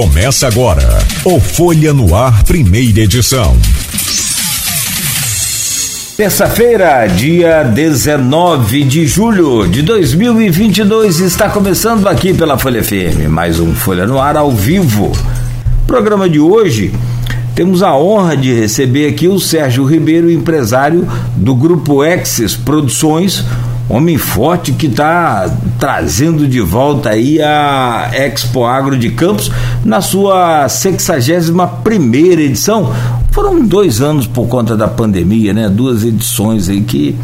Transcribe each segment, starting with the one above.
Começa agora o Folha no Ar, primeira edição. Terça-feira, dia 19 de julho de 2022, está começando aqui pela Folha FM, mais um Folha no Ar ao vivo. Programa de hoje, temos a honra de receber aqui o Sérgio Ribeiro, empresário do Grupo Exes Produções, homem forte que está trazendo de volta aí a Expo Agro de Campos na sua 61 primeira edição. Foram dois anos por conta da pandemia, né? Duas edições aí que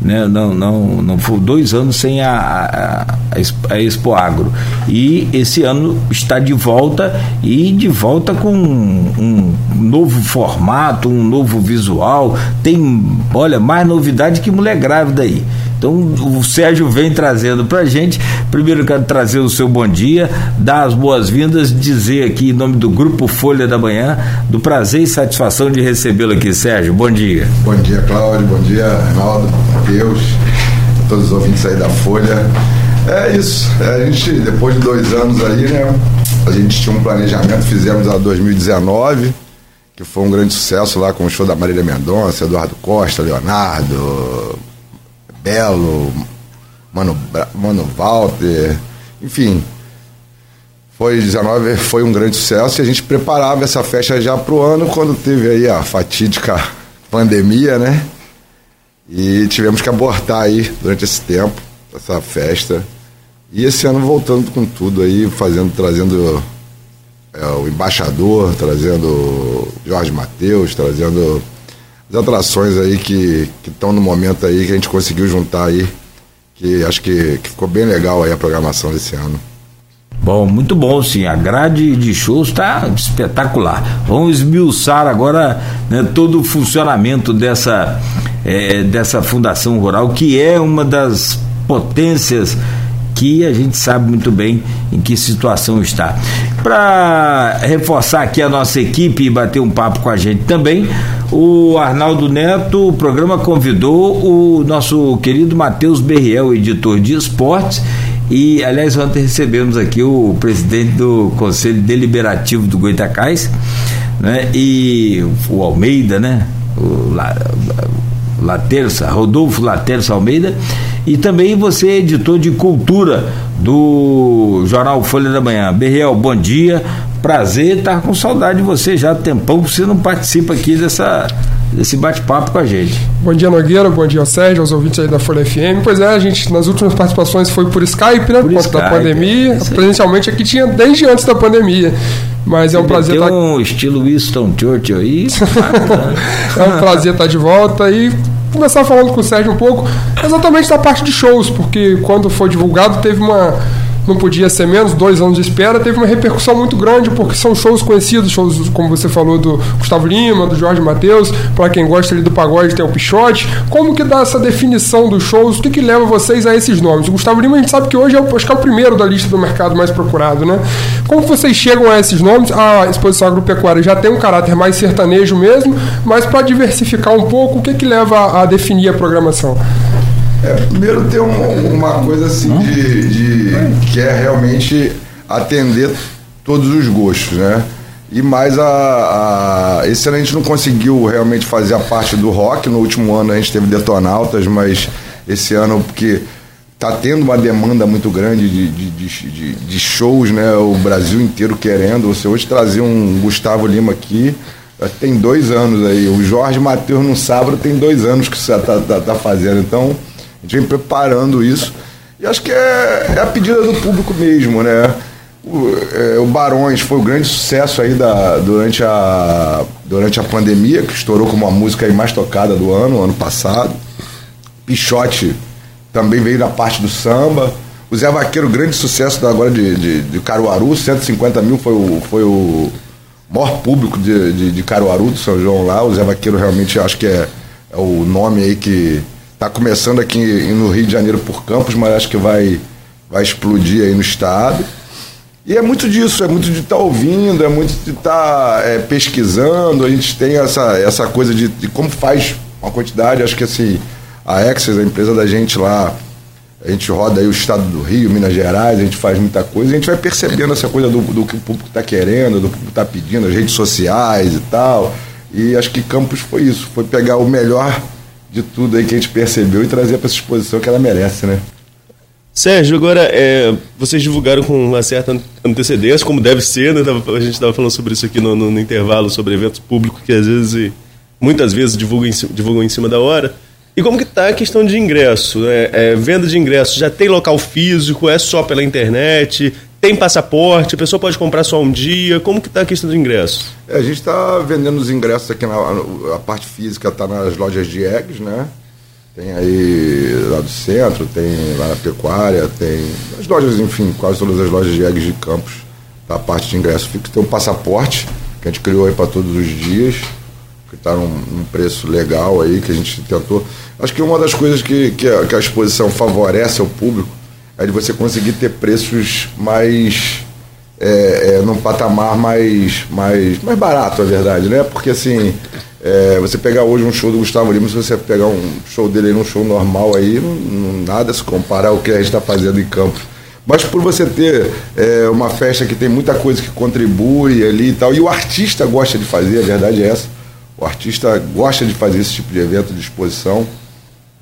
né? não, não, não foi dois anos sem a, a, a, Expo Agro. E esse ano está de volta e de volta com um, um novo formato, um novo visual. Tem, olha, mais novidade que mulher grávida aí. Então o Sérgio vem trazendo para gente. Primeiro quero trazer o seu bom dia, dar as boas-vindas, dizer aqui em nome do Grupo Folha da Manhã, do prazer e satisfação de recebê-lo aqui, Sérgio. Bom dia. Bom dia, Cláudio. Bom dia, Reinaldo, Deus, todos os ouvintes aí da Folha. É isso. É, a gente, depois de dois anos aí, né? A gente tinha um planejamento, fizemos a 2019 que foi um grande sucesso lá com o show da Marília Mendonça, Eduardo Costa, Leonardo, Belo, Mano, Mano Walter, enfim. Foi 19, foi um grande sucesso e a gente preparava essa festa já pro ano quando teve aí a fatídica pandemia, né? E tivemos que abortar aí durante esse tempo essa festa. E esse ano voltando com tudo aí, fazendo, trazendo é, o embaixador, trazendo Jorge Mateus, trazendo as atrações aí que estão no momento aí que a gente conseguiu juntar aí, que acho que, que ficou bem legal aí a programação desse ano. Bom, muito bom sim. A grade de shows está espetacular. Vamos esmiuçar agora né, todo o funcionamento dessa, é, dessa fundação rural, que é uma das potências que a gente sabe muito bem em que situação está. Para reforçar aqui a nossa equipe e bater um papo com a gente também, o Arnaldo Neto, o programa convidou o nosso querido Matheus Berriel, editor de esportes, e, aliás, ontem recebemos aqui o presidente do Conselho Deliberativo do Goitacás, né? E o Almeida, né? O Laterça, Rodolfo Laterça Almeida, e também você é editor de cultura do jornal Folha da Manhã. Berriel, bom dia, prazer estar com saudade de você já há tempão que você não participa aqui dessa, desse bate-papo com a gente. Bom dia, Nogueira, bom dia, Sérgio, aos ouvintes aí da Folha FM. Pois é, a gente, nas últimas participações foi por Skype, né, por, por conta Skype, da pandemia. É Presencialmente aqui tinha desde antes da pandemia. Mas é um prazer estar. Tá... um estilo Winston Churchill aí. é um prazer estar de volta e começar falando com o Sérgio um pouco exatamente da parte de shows, porque quando foi divulgado teve uma não podia ser menos, dois anos de espera, teve uma repercussão muito grande, porque são shows conhecidos, shows, como você falou, do Gustavo Lima, do Jorge Matheus, para quem gosta ali do pagode tem o Pichote. Como que dá essa definição dos shows? O que, que leva vocês a esses nomes? O Gustavo Lima a gente sabe que hoje é o, acho que é o primeiro da lista do mercado mais procurado, né? Como vocês chegam a esses nomes? A exposição agropecuária já tem um caráter mais sertanejo mesmo, mas para diversificar um pouco, o que, que leva a definir a programação? É, primeiro tem um, uma coisa assim de, de, que é realmente atender todos os gostos, né? E mais a, a, Esse ano a gente não conseguiu realmente fazer a parte do rock. No último ano a gente teve detonautas, mas esse ano, porque tá tendo uma demanda muito grande de, de, de, de shows, né? O Brasil inteiro querendo. Você hoje trazer um Gustavo Lima aqui, tem dois anos aí. O Jorge Matheus no sábado tem dois anos que você tá, tá, tá fazendo. Então a gente vem preparando isso. E acho que é, é a pedida do público mesmo, né? O, é, o, Barões foi o um grande sucesso aí da, durante, a, durante a pandemia, que estourou como a música aí mais tocada do ano, ano passado. Pichote também veio na parte do samba. O Zé Vaqueiro, grande sucesso agora de, de, de Caruaru, 150 mil foi o, foi o maior público de, de, de Caruaru, do São João lá. O Zé Vaqueiro realmente acho que é, é o nome aí que Está começando aqui no Rio de Janeiro por Campos, mas acho que vai, vai explodir aí no estado. E é muito disso, é muito de estar tá ouvindo, é muito de estar tá, é, pesquisando. A gente tem essa, essa coisa de, de, como faz uma quantidade. Acho que assim, a Access, a empresa da gente lá, a gente roda aí o estado do Rio, Minas Gerais, a gente faz muita coisa, a gente vai percebendo essa coisa do, do que o público está querendo, do público está pedindo, as redes sociais e tal. E acho que Campos foi isso, foi pegar o melhor de tudo aí que a gente percebeu e trazer para essa exposição que ela merece, né? Sérgio, agora é, vocês divulgaram com uma certa antecedência, como deve ser, né? a gente estava falando sobre isso aqui no, no, no, intervalo, sobre eventos públicos que às vezes, muitas vezes divulgam em, divulgam em cima da hora. E como que está a questão de ingresso? Né? É, venda de ingresso, já tem local físico, é só pela internet, tem passaporte, a pessoa pode comprar só um dia, como que está a questão de ingresso? É, a gente está vendendo os ingressos aqui, na, a parte física está nas lojas de eggs, né? Tem aí lá do centro, tem lá na pecuária, tem as lojas, enfim, quase todas as lojas de eggs de campos, da tá parte de ingresso fixo. Tem um passaporte que a gente criou aí para todos os dias, que está num, num, preço legal aí, que a gente tentou. Acho que uma das coisas que, que, a, que a exposição favorece ao público é de você conseguir ter preços mais. É, é, num patamar mais, mais, mais barato, a verdade, né? Porque assim é, você pegar hoje um show do Gustavo Lima, se você pegar um show dele num show normal aí, não, não, nada se compara ao que a gente está fazendo em campo. Mas por você ter é, uma festa que tem muita coisa que contribui ali e tal, e o artista gosta de fazer, a verdade é essa. O artista gosta de fazer esse tipo de evento de exposição.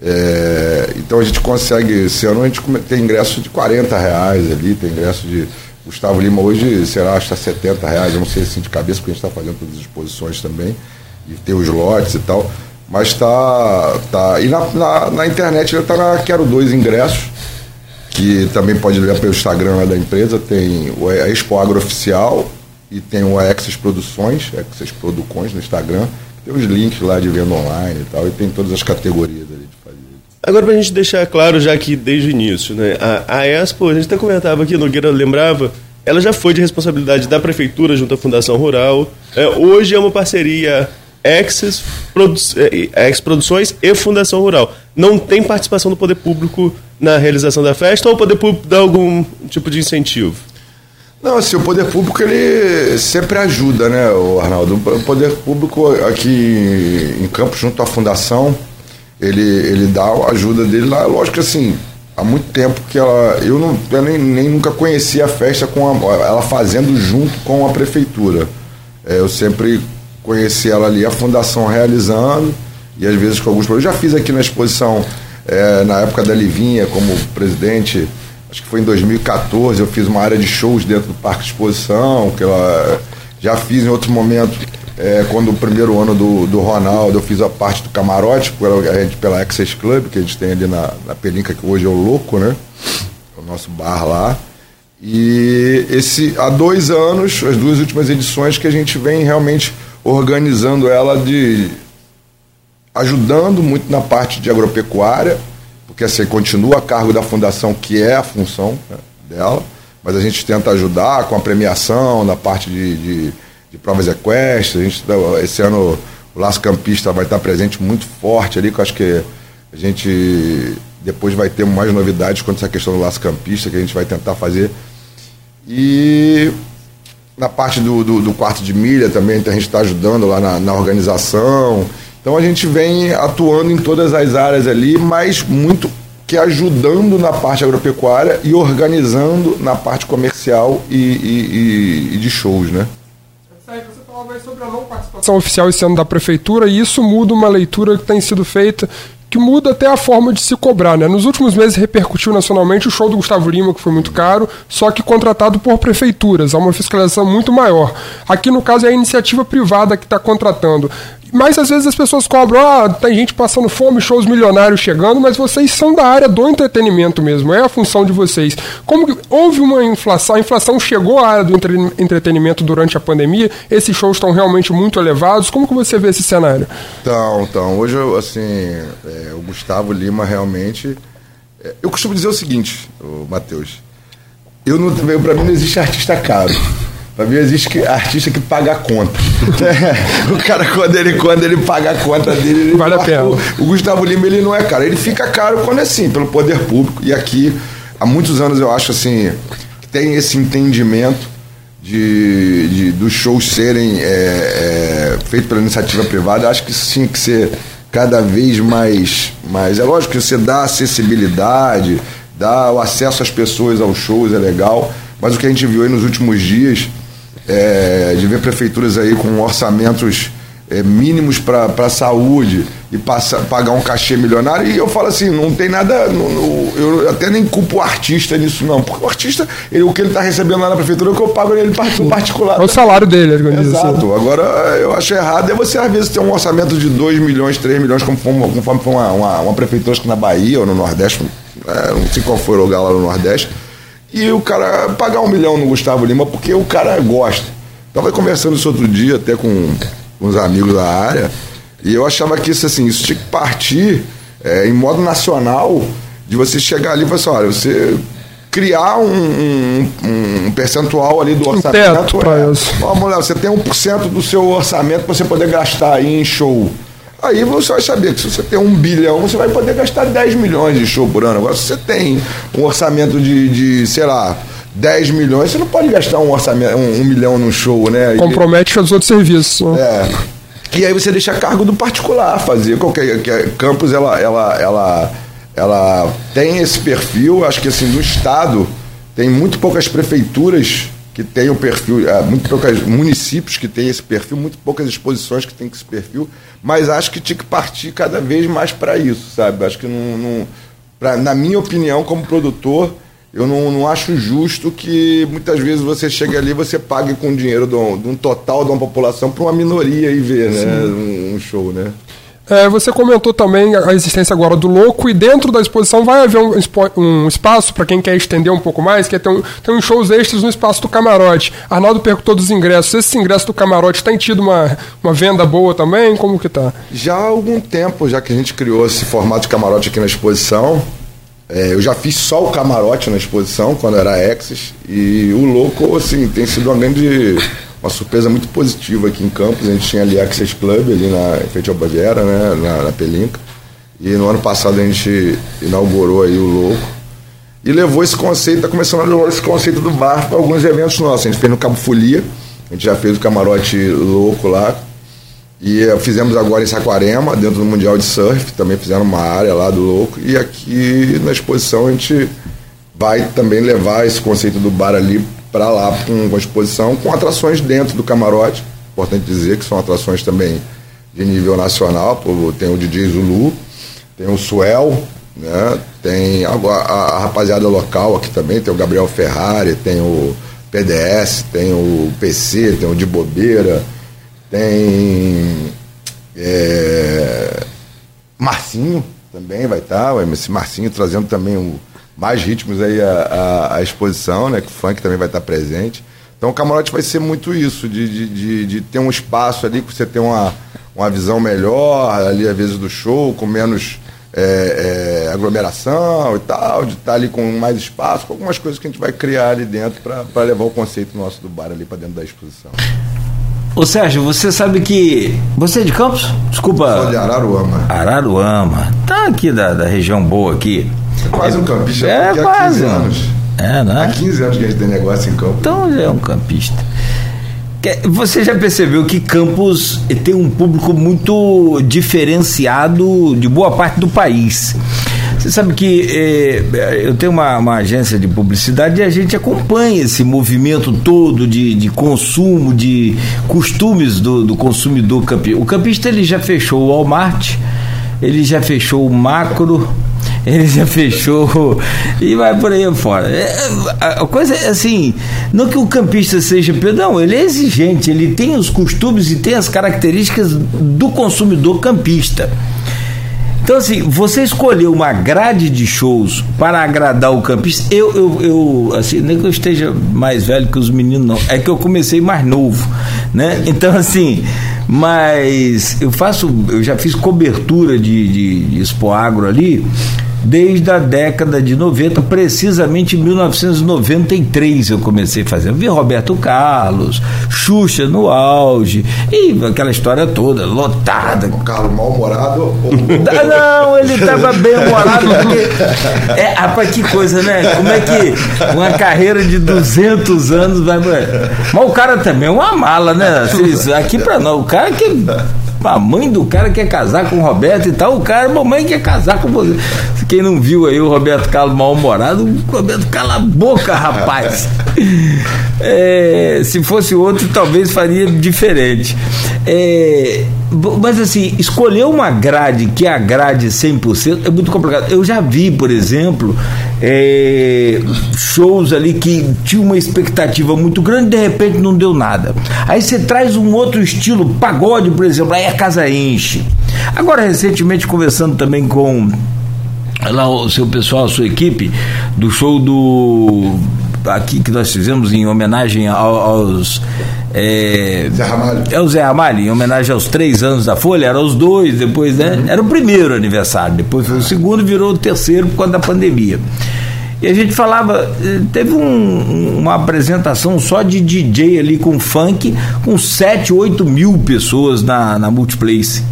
É, então a gente consegue, esse ano a gente tem ingresso de 40 reais ali, tem ingresso de. Gustavo Lima hoje será acho que 70 tá reais, eu não sei assim de cabeça, porque a gente está fazendo todas as exposições também e ter os lotes e tal. Mas tá. tá e na, na, na internet ele tá na Quero Dois Ingressos, que também pode olhar pelo Instagram da empresa, tem a Expo Agro Oficial e tem o Axis Produções, Axis Producões no Instagram. Tem os links lá de venda online e tal, e tem todas as categorias. Agora, para a gente deixar claro, já que desde o início, né, a, a Expo, a gente até comentava aqui, Nogueira lembrava, ela já foi de responsabilidade da Prefeitura junto à Fundação Rural. É, hoje é uma parceria Produ é, Ex Produções e Fundação Rural. Não tem participação do poder público na realização da festa ou o poder público dá algum tipo de incentivo? Não, assim, o poder público ele sempre ajuda, né, o Arnaldo? O poder público aqui em Campos, junto à fundação, ele, ele dá a ajuda dele lá. Lógico que assim, há muito tempo que ela. Eu, não, eu nem, nem nunca conheci a festa com a, ela fazendo junto com a prefeitura. É, eu sempre conheci ela ali, a fundação realizando, e às vezes com alguns problemas. Eu já fiz aqui na exposição, é, na época da Livinha, como presidente, acho que foi em 2014, eu fiz uma área de shows dentro do Parque de Exposição, que ela já fiz em outro momento, é, quando o primeiro ano do, do Ronaldo, eu fiz a parte do camarote, pela, pela Access Club, que a gente tem ali na, na Pelinca, que hoje é o Louco, né? O nosso bar lá. E esse há dois anos, as duas últimas edições, que a gente vem realmente organizando ela de ajudando muito na parte de agropecuária, porque assim continua a cargo da fundação, que é a função né, dela, mas a gente tenta ajudar com a premiação, na parte de, de, de provas equestres. A gente, esse ano o Laço Campista vai estar presente muito forte ali, que eu acho que a gente depois vai ter mais novidades quanto a essa questão do Laço Campista, que a gente vai tentar fazer. E na parte do, do, do, quarto de milha também, a gente está ajudando lá na, na, organização. Então a gente vem atuando em todas as áreas ali, mas muito que ajudando na parte agropecuária e organizando na parte comercial e, e, e, e de shows, né? Falava sobre a não participação oficial esse ano da prefeitura e isso muda uma leitura que tem sido feita que muda até a forma de se cobrar, né? Nos últimos meses repercutiu nacionalmente o show do Gustavo Lima, que foi muito caro, só que contratado por prefeituras, há uma fiscalização muito maior. Aqui, no caso, é a iniciativa privada que está contratando. Mas às vezes as pessoas cobram, ah, tem gente passando fome, shows milionários chegando, mas vocês são da área do entretenimento mesmo, é a função de vocês. Como que houve uma inflação, a inflação chegou à área do entre, entretenimento durante a pandemia, esses shows estão realmente muito elevados, como que você vê esse cenário? Então, então, hoje, assim, é, o Gustavo Lima realmente... É, eu costumo dizer o seguinte, Matheus, eu não, para mim não existe artista caro. Pra mim existe artista que paga a conta. É, o cara, quando ele, quando ele paga a conta dele, ele vale a pena. O, o, Gustavo Lima, ele não é caro. Ele fica caro quando é assim, pelo poder público. E aqui, há muitos anos, eu acho assim, que tem esse entendimento de, de dos shows serem é, é, feitos pela iniciativa privada. Eu acho que isso tinha que ser cada vez mais, mais. É lógico que você dá acessibilidade dá o acesso às pessoas aos shows, é legal. Mas o que a gente viu aí nos últimos dias, é, de ver prefeituras aí com orçamentos é, mínimos para a saúde e passa, pagar um cachê milionário. E eu falo assim, não tem nada. Eu até nem culpo o artista nisso, não. Porque o artista, ele, o que ele está recebendo lá na prefeitura é o que eu pago ele particular. É o salário dele, assim. Exato. Agora, eu acho errado é você, às vezes, ter um orçamento de 2 milhões, 3 milhões, conforme, conforme foi uma, uma, uma prefeitura, acho que na Bahia ou no Nordeste, é, não sei qual foi o lugar lá no Nordeste. E o cara pagar um milhão no Gustavo Lima porque o cara gosta. Estava conversando isso outro dia até com uns amigos da área, e eu achava que isso assim, isso tinha que partir é, em modo nacional de você chegar ali e falar assim, olha, você criar um, um, um percentual ali do orçamento. Um teto é, isso. Vamos lá, você tem 1% do seu orçamento para você poder gastar aí em show. Aí você vai saber que se você tem um bilhão, você vai poder gastar 10 milhões de show por ano. Agora, se você tem um orçamento de, de sei lá, 10 milhões, você não pode gastar um orçamento, um, um milhão no show, né? Compromete os outros serviços. Né? É. E aí você deixa a cargo do particular fazer. Qualquer que Campos, ela, ela, ela, ela tem esse perfil, acho que assim, no estado tem muito poucas prefeituras que tem o perfil, é, muito poucos municípios que têm esse perfil, muito poucas exposições que têm esse perfil, mas acho que tinha que partir cada vez mais para isso, sabe? Acho que não, não pra, na minha opinião, como produtor, eu não, não acho justo que muitas vezes você chegue ali e você pague com dinheiro de um, de um total de uma população para uma minoria e ver né, um, um show, né? É, você comentou também a existência agora do Louco e dentro da exposição vai haver um, um espaço para quem quer estender um pouco mais, que é ter, um, ter uns shows extras no espaço do camarote. Arnaldo perguntou dos ingressos. Esse ingresso do camarote tem tido uma, uma venda boa também? Como que tá? Já há algum tempo, já que a gente criou esse formato de camarote aqui na exposição, é, eu já fiz só o camarote na exposição, quando era Exis, e o Louco, assim, tem sido uma grande uma surpresa muito positiva aqui em Campos. A gente tinha ali Access Club, ali na, em frente ao Baviera, né, na, na Pelinca. E no ano passado a gente inaugurou aí o Louco. E levou esse conceito, está começando a levar esse conceito do bar para alguns eventos nossos. A gente fez no Cabo Folia, a gente já fez o camarote louco lá. E uh, fizemos agora em Saquarema, dentro do Mundial de Surf, também fizeram uma área lá do louco. E aqui na exposição a gente vai também levar esse conceito do bar ali para lá com, com exposição, com atrações dentro do camarote. Importante dizer que são atrações também de nível nacional. Tem o DJ Zulu, tem o Suel, né? tem a, a, a, rapaziada local aqui também, tem o Gabriel Ferrari, tem o PDS, tem o PC, tem o de Bobeira, tem é, Marcinho também vai estar, tá, esse Marcinho trazendo também o mais ritmos aí a, exposição, né? Que o funk também vai estar presente. Então o camarote vai ser muito isso, de, de, de, de ter um espaço ali que você tem uma, uma visão melhor ali, às vezes, do show, com menos é, é, aglomeração e tal, de estar ali com mais espaço, com algumas coisas que a gente vai criar ali dentro para levar o conceito nosso do bar ali para dentro da exposição. Ô Sérgio, você sabe que. Você é de Campos? Desculpa. Sou de Araruama. Araruama. Tá aqui da, da região boa aqui. É quase um campista. É, quase. Há 15 anos. É, né? Há 15 anos que a gente tem negócio em campo. Então já é um campista. Você já percebeu que Campos tem um público muito diferenciado de boa parte do país. Você sabe que é, eu tenho uma, uma, agência de publicidade e a gente acompanha esse movimento todo de, de consumo, de costumes do, do consumidor campista. O campista ele já fechou o Walmart, ele já fechou o Macro, ele já fechou e vai por aí fora. É, a coisa é assim, não que o campista seja, não, ele é exigente, ele tem os costumes e tem as características do consumidor campista. Então, assim, você escolheu uma grade de shows para agradar o campista. Eu, eu, eu, assim, nem que eu esteja mais velho que os meninos, não. É que eu comecei mais novo, né? Então, assim, mas eu faço, eu já fiz cobertura de, de, de Expo Agro ali desde a década de 90, precisamente em 1993 eu comecei a fazer. Eu vi Roberto Carlos, Xuxa no auge, e aquela história toda, lotada. O Carlos mal-humorado? Não, ele estava bem humorado. Porque... É, rapaz, que coisa, né? Como é que uma carreira de 200 anos vai. Mas o cara também é uma mala, né? Aqui para nós, o cara que A mãe do cara quer casar com o Roberto e tal, o cara, mamãe quer casar com você. Quem não viu aí o Roberto Carlos mal-humorado, o Roberto cala a boca, rapaz. É, se fosse outro, talvez faria diferente. É, mas assim, escolher uma grade que agrade 100% é muito complicado. Eu já vi, por exemplo, é, shows ali que tinha uma expectativa muito grande de repente não deu nada. Aí você traz um outro estilo, pagode, por exemplo, aí a casa enche. Agora, recentemente, conversando também com lá o seu pessoal, a sua equipe, do show do aqui que nós fizemos em homenagem aos é, Zé Ramalho. É o Zé Ramalho, em homenagem aos três anos da Folha, eram os dois, depois, né? Era o primeiro aniversário, depois foi o segundo, virou o terceiro por causa da pandemia. E a gente falava, eh, teve um, uma apresentação só de DJ ali com funk, com 7, 8 mil pessoas na, na Multiplace.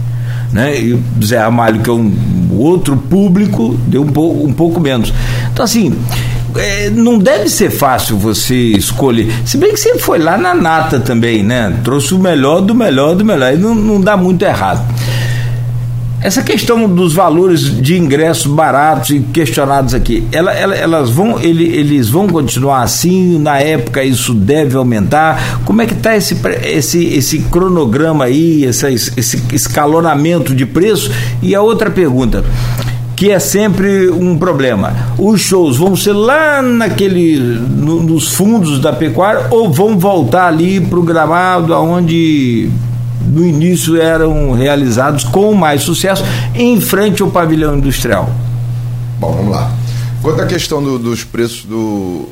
Né? E o Zé Ramalho, que é um outro público, deu um pouco, um pouco menos. Então, assim, é, não deve ser fácil você escolher. Se bem que você foi lá na nata também, né? Trouxe o melhor do melhor do melhor. E não, não dá muito errado. Essa questão dos valores de ingressos baratos e questionados aqui, ela, ela, elas vão, ele, eles vão continuar assim? Na época isso deve aumentar? Como é que está esse, esse, esse cronograma aí, esse escalonamento de preço? E a outra pergunta, que é sempre um problema. Os shows vão ser lá naquele no, nos fundos da pecuária ou vão voltar ali para o gramado aonde no início eram realizados com mais sucesso em frente ao pavilhão industrial? Bom, vamos lá. Quanto à questão do, dos preços do,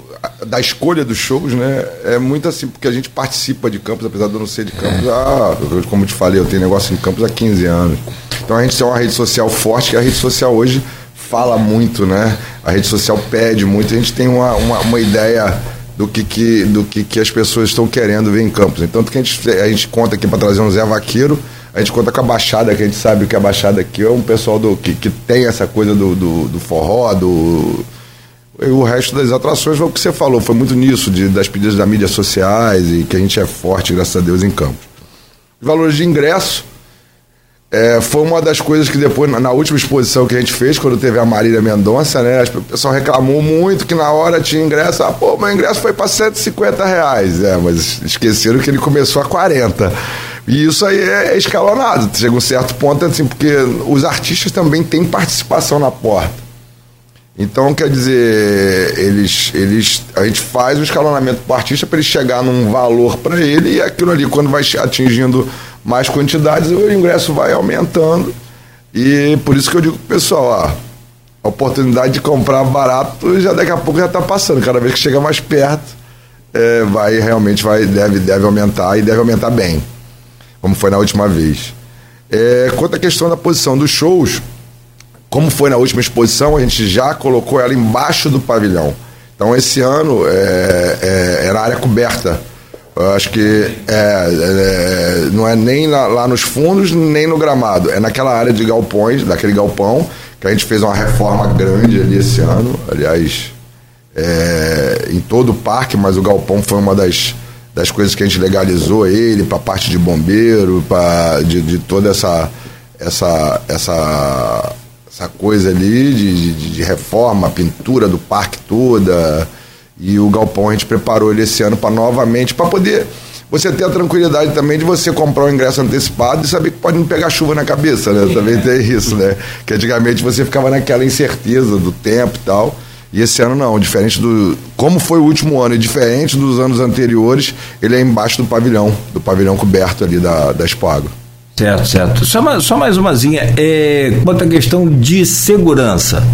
da escolha dos shows, né? É muito assim, porque a gente participa de campos, apesar de eu não ser de campos, ah, como eu te falei, eu tenho negócio em campos há 15 anos. Então a gente tem uma rede social forte, que a rede social hoje fala muito, né? A rede social pede muito, a gente tem uma, uma, uma ideia do que, que, do que, que as pessoas estão querendo ver em Campos. Então, que a gente, a gente conta aqui para trazer um Zé Vaqueiro, a gente conta com a Baixada, que a gente sabe que a Baixada aqui é um pessoal do, que, que tem essa coisa do, do, do forró, do. E o resto das atrações foi o que você falou, foi muito nisso, de, das pedidas das mídias sociais e que a gente é forte, graças a Deus, em Campos. Valores de ingresso, é, foi uma das coisas que depois, na última exposição que a gente fez, quando teve a Marília Mendonça, né? O pessoal reclamou muito que na hora tinha ingresso. Ah, pô, meu ingresso foi para 150 reais. É, mas esqueceram que ele começou a 40. E isso aí é escalonado. Chega um certo ponto, assim, porque os artistas também têm participação na porta. Então, quer dizer, eles, eles, a gente faz o escalonamento para o artista para ele chegar num valor para ele e aquilo ali, quando vai atingindo mais quantidades, o ingresso vai aumentando. E por isso que eu digo pro pessoal, ó, a oportunidade de comprar barato já daqui a pouco já está passando. Cada vez que chega mais perto, é, vai realmente vai, deve, deve aumentar e deve aumentar bem, como foi na última vez. É, quanto à questão da posição dos shows, como foi na última exposição, a gente já colocou ela embaixo do pavilhão. Então esse ano é, é, era área coberta eu acho que é, é, não é nem lá, lá, nos fundos, nem no gramado. É naquela área de galpões, daquele galpão, que a gente fez uma reforma grande ali esse ano. Aliás, é, em todo o parque, mas o galpão foi uma das, das coisas que a gente legalizou ele para parte de bombeiro, para de, de, toda essa, essa, essa, essa coisa ali de, de, de reforma, pintura do parque toda e o galpão a gente preparou ele esse ano para novamente, para poder você ter a tranquilidade também de você comprar o ingresso antecipado e saber que pode não pegar chuva na cabeça, né? Também tem isso, né? Que antigamente você ficava naquela incerteza do tempo e tal. E esse ano não, diferente do. Como foi o último ano e diferente dos anos anteriores, ele é embaixo do pavilhão, do pavilhão coberto ali da, da Expo Agro. Certo, certo. Só, só mais umazinha. É, quanto à questão de segurança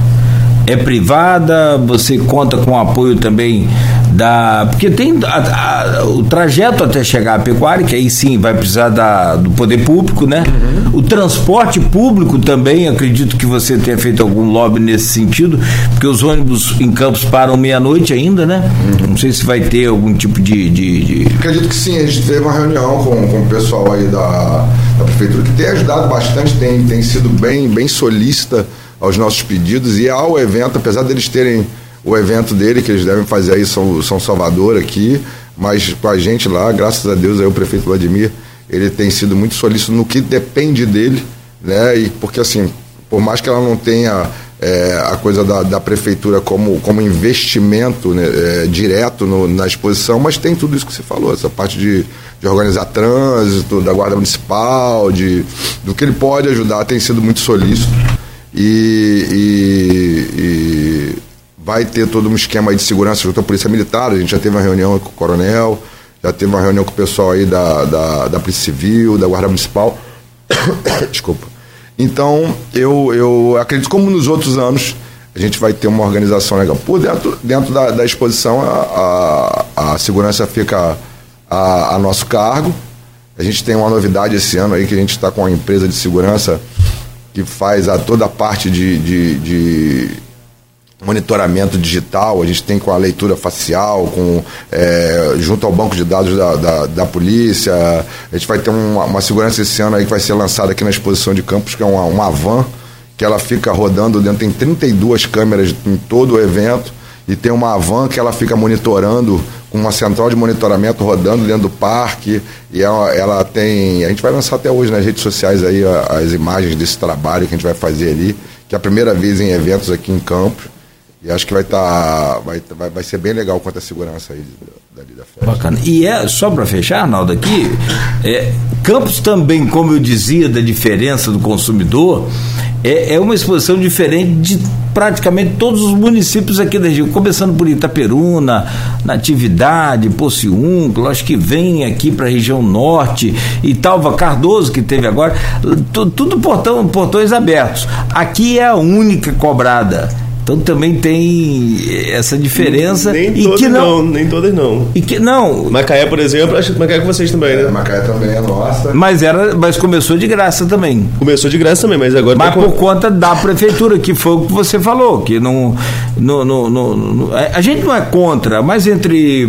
é privada, você conta com apoio também da. Porque tem a, a, o trajeto até chegar à pecuária, que aí sim vai precisar da, do poder público, né? Uhum. O transporte público também, acredito que você tenha feito algum lobby nesse sentido, porque os ônibus em Campos param meia-noite ainda, né? Uhum. Não sei se vai ter algum tipo de, de, de, Acredito que sim, a gente teve uma reunião com, com o pessoal aí da, da prefeitura que tem ajudado bastante, tem, tem sido bem, bem solícita aos nossos pedidos e ao evento, apesar deles terem o evento dele, que eles devem fazer aí São, São Salvador aqui, mas com a gente lá, graças a Deus, aí o prefeito Vladimir ele tem sido muito solícito no que depende dele, né? E porque assim, por mais que ela não tenha é, a coisa da, da, prefeitura como, como investimento né, é, direto no, na exposição, mas tem tudo isso que você falou, essa parte de, de organizar trânsito, da guarda municipal, de, do que ele pode ajudar, tem sido muito solícito. E, e, e vai ter todo um esquema de segurança junto à Polícia Militar, a gente já teve uma reunião com o coronel, já teve uma reunião com o pessoal aí da, da, da Polícia Civil, da Guarda Municipal. Desculpa então, eu, eu acredito, como nos outros anos, a gente vai ter uma organização legal. Por dentro, dentro da, da exposição, a, a, a, segurança fica a, a, nosso cargo. A gente tem uma novidade esse ano aí, que a gente está com uma empresa de segurança que faz a, toda a parte de, de, de monitoramento digital, a gente tem com a leitura facial, com é, junto ao banco de dados da, da, da, polícia. A gente vai ter uma, uma, segurança esse ano aí que vai ser lançada aqui na exposição de campos, que é uma, uma van, que ela fica rodando dentro, tem 32 câmeras em todo o evento, e tem uma van que ela fica monitorando, com uma central de monitoramento rodando dentro do parque, e ela, ela tem. A gente vai lançar até hoje nas redes sociais aí as imagens desse trabalho que a gente vai fazer ali, que é a primeira vez em eventos aqui em Campos. E acho que vai estar. Tá, vai, vai, vai ser bem legal quanto à segurança aí dali da festa. Bacana. E é, só para fechar, Arnaldo, aqui, é, Campos também, como eu dizia, da diferença do consumidor, é, é uma exposição diferente de praticamente todos os municípios aqui da região, começando por Itaperuna, Natividade, Pociúncula, acho que vem aqui para a região norte, Italva Cardoso, que teve agora, tudo portão, portões abertos. Aqui é a única cobrada então também tem essa diferença. Nem e todas que não, nem todas não. E que não. Macaé, por exemplo, acho que Macaé é com vocês também, né? É, Macaé também é nossa. Mas era, mas começou de graça também. Começou de graça também, mas agora Mas tá por com... conta da prefeitura, que foi o que você falou, que não, não, não, não a gente não é contra, mas entre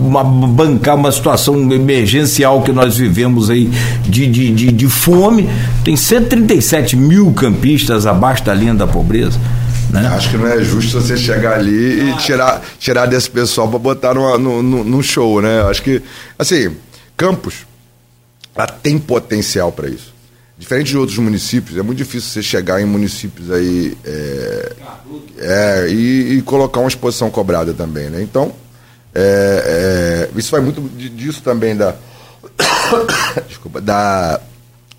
uma, bancar uma situação emergencial que nós vivemos aí de, de, de, de fome, tem 137 mil campistas abaixo da linha da pobreza. Né? Acho que não é justo você chegar ali e tirar, tirar desse pessoal para botar numa, no, no, no, show, né? Acho que, assim, Campos, ela tem potencial para isso. Diferente de outros municípios, é muito difícil você chegar em municípios aí é, é, e, e, colocar uma exposição cobrada também, né? Então, é, é isso vai muito disso também da, desculpa, da,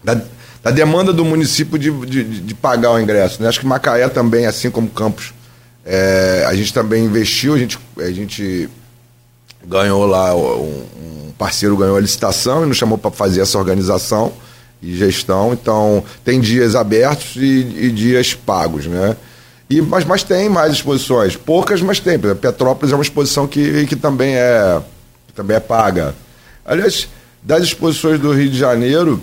da da demanda do município de, de, de pagar o ingresso. Né? Acho que Macaé também, assim como Campos, é, a gente também investiu, a gente, a gente ganhou lá, um, um parceiro ganhou a licitação e nos chamou para fazer essa organização e gestão. Então, tem dias abertos e, e dias pagos, né? E, mas, mas tem mais exposições, poucas, mas tem. Por exemplo, Petrópolis é uma exposição que, que, também, é, que também é paga. Aliás, das exposições do Rio de Janeiro,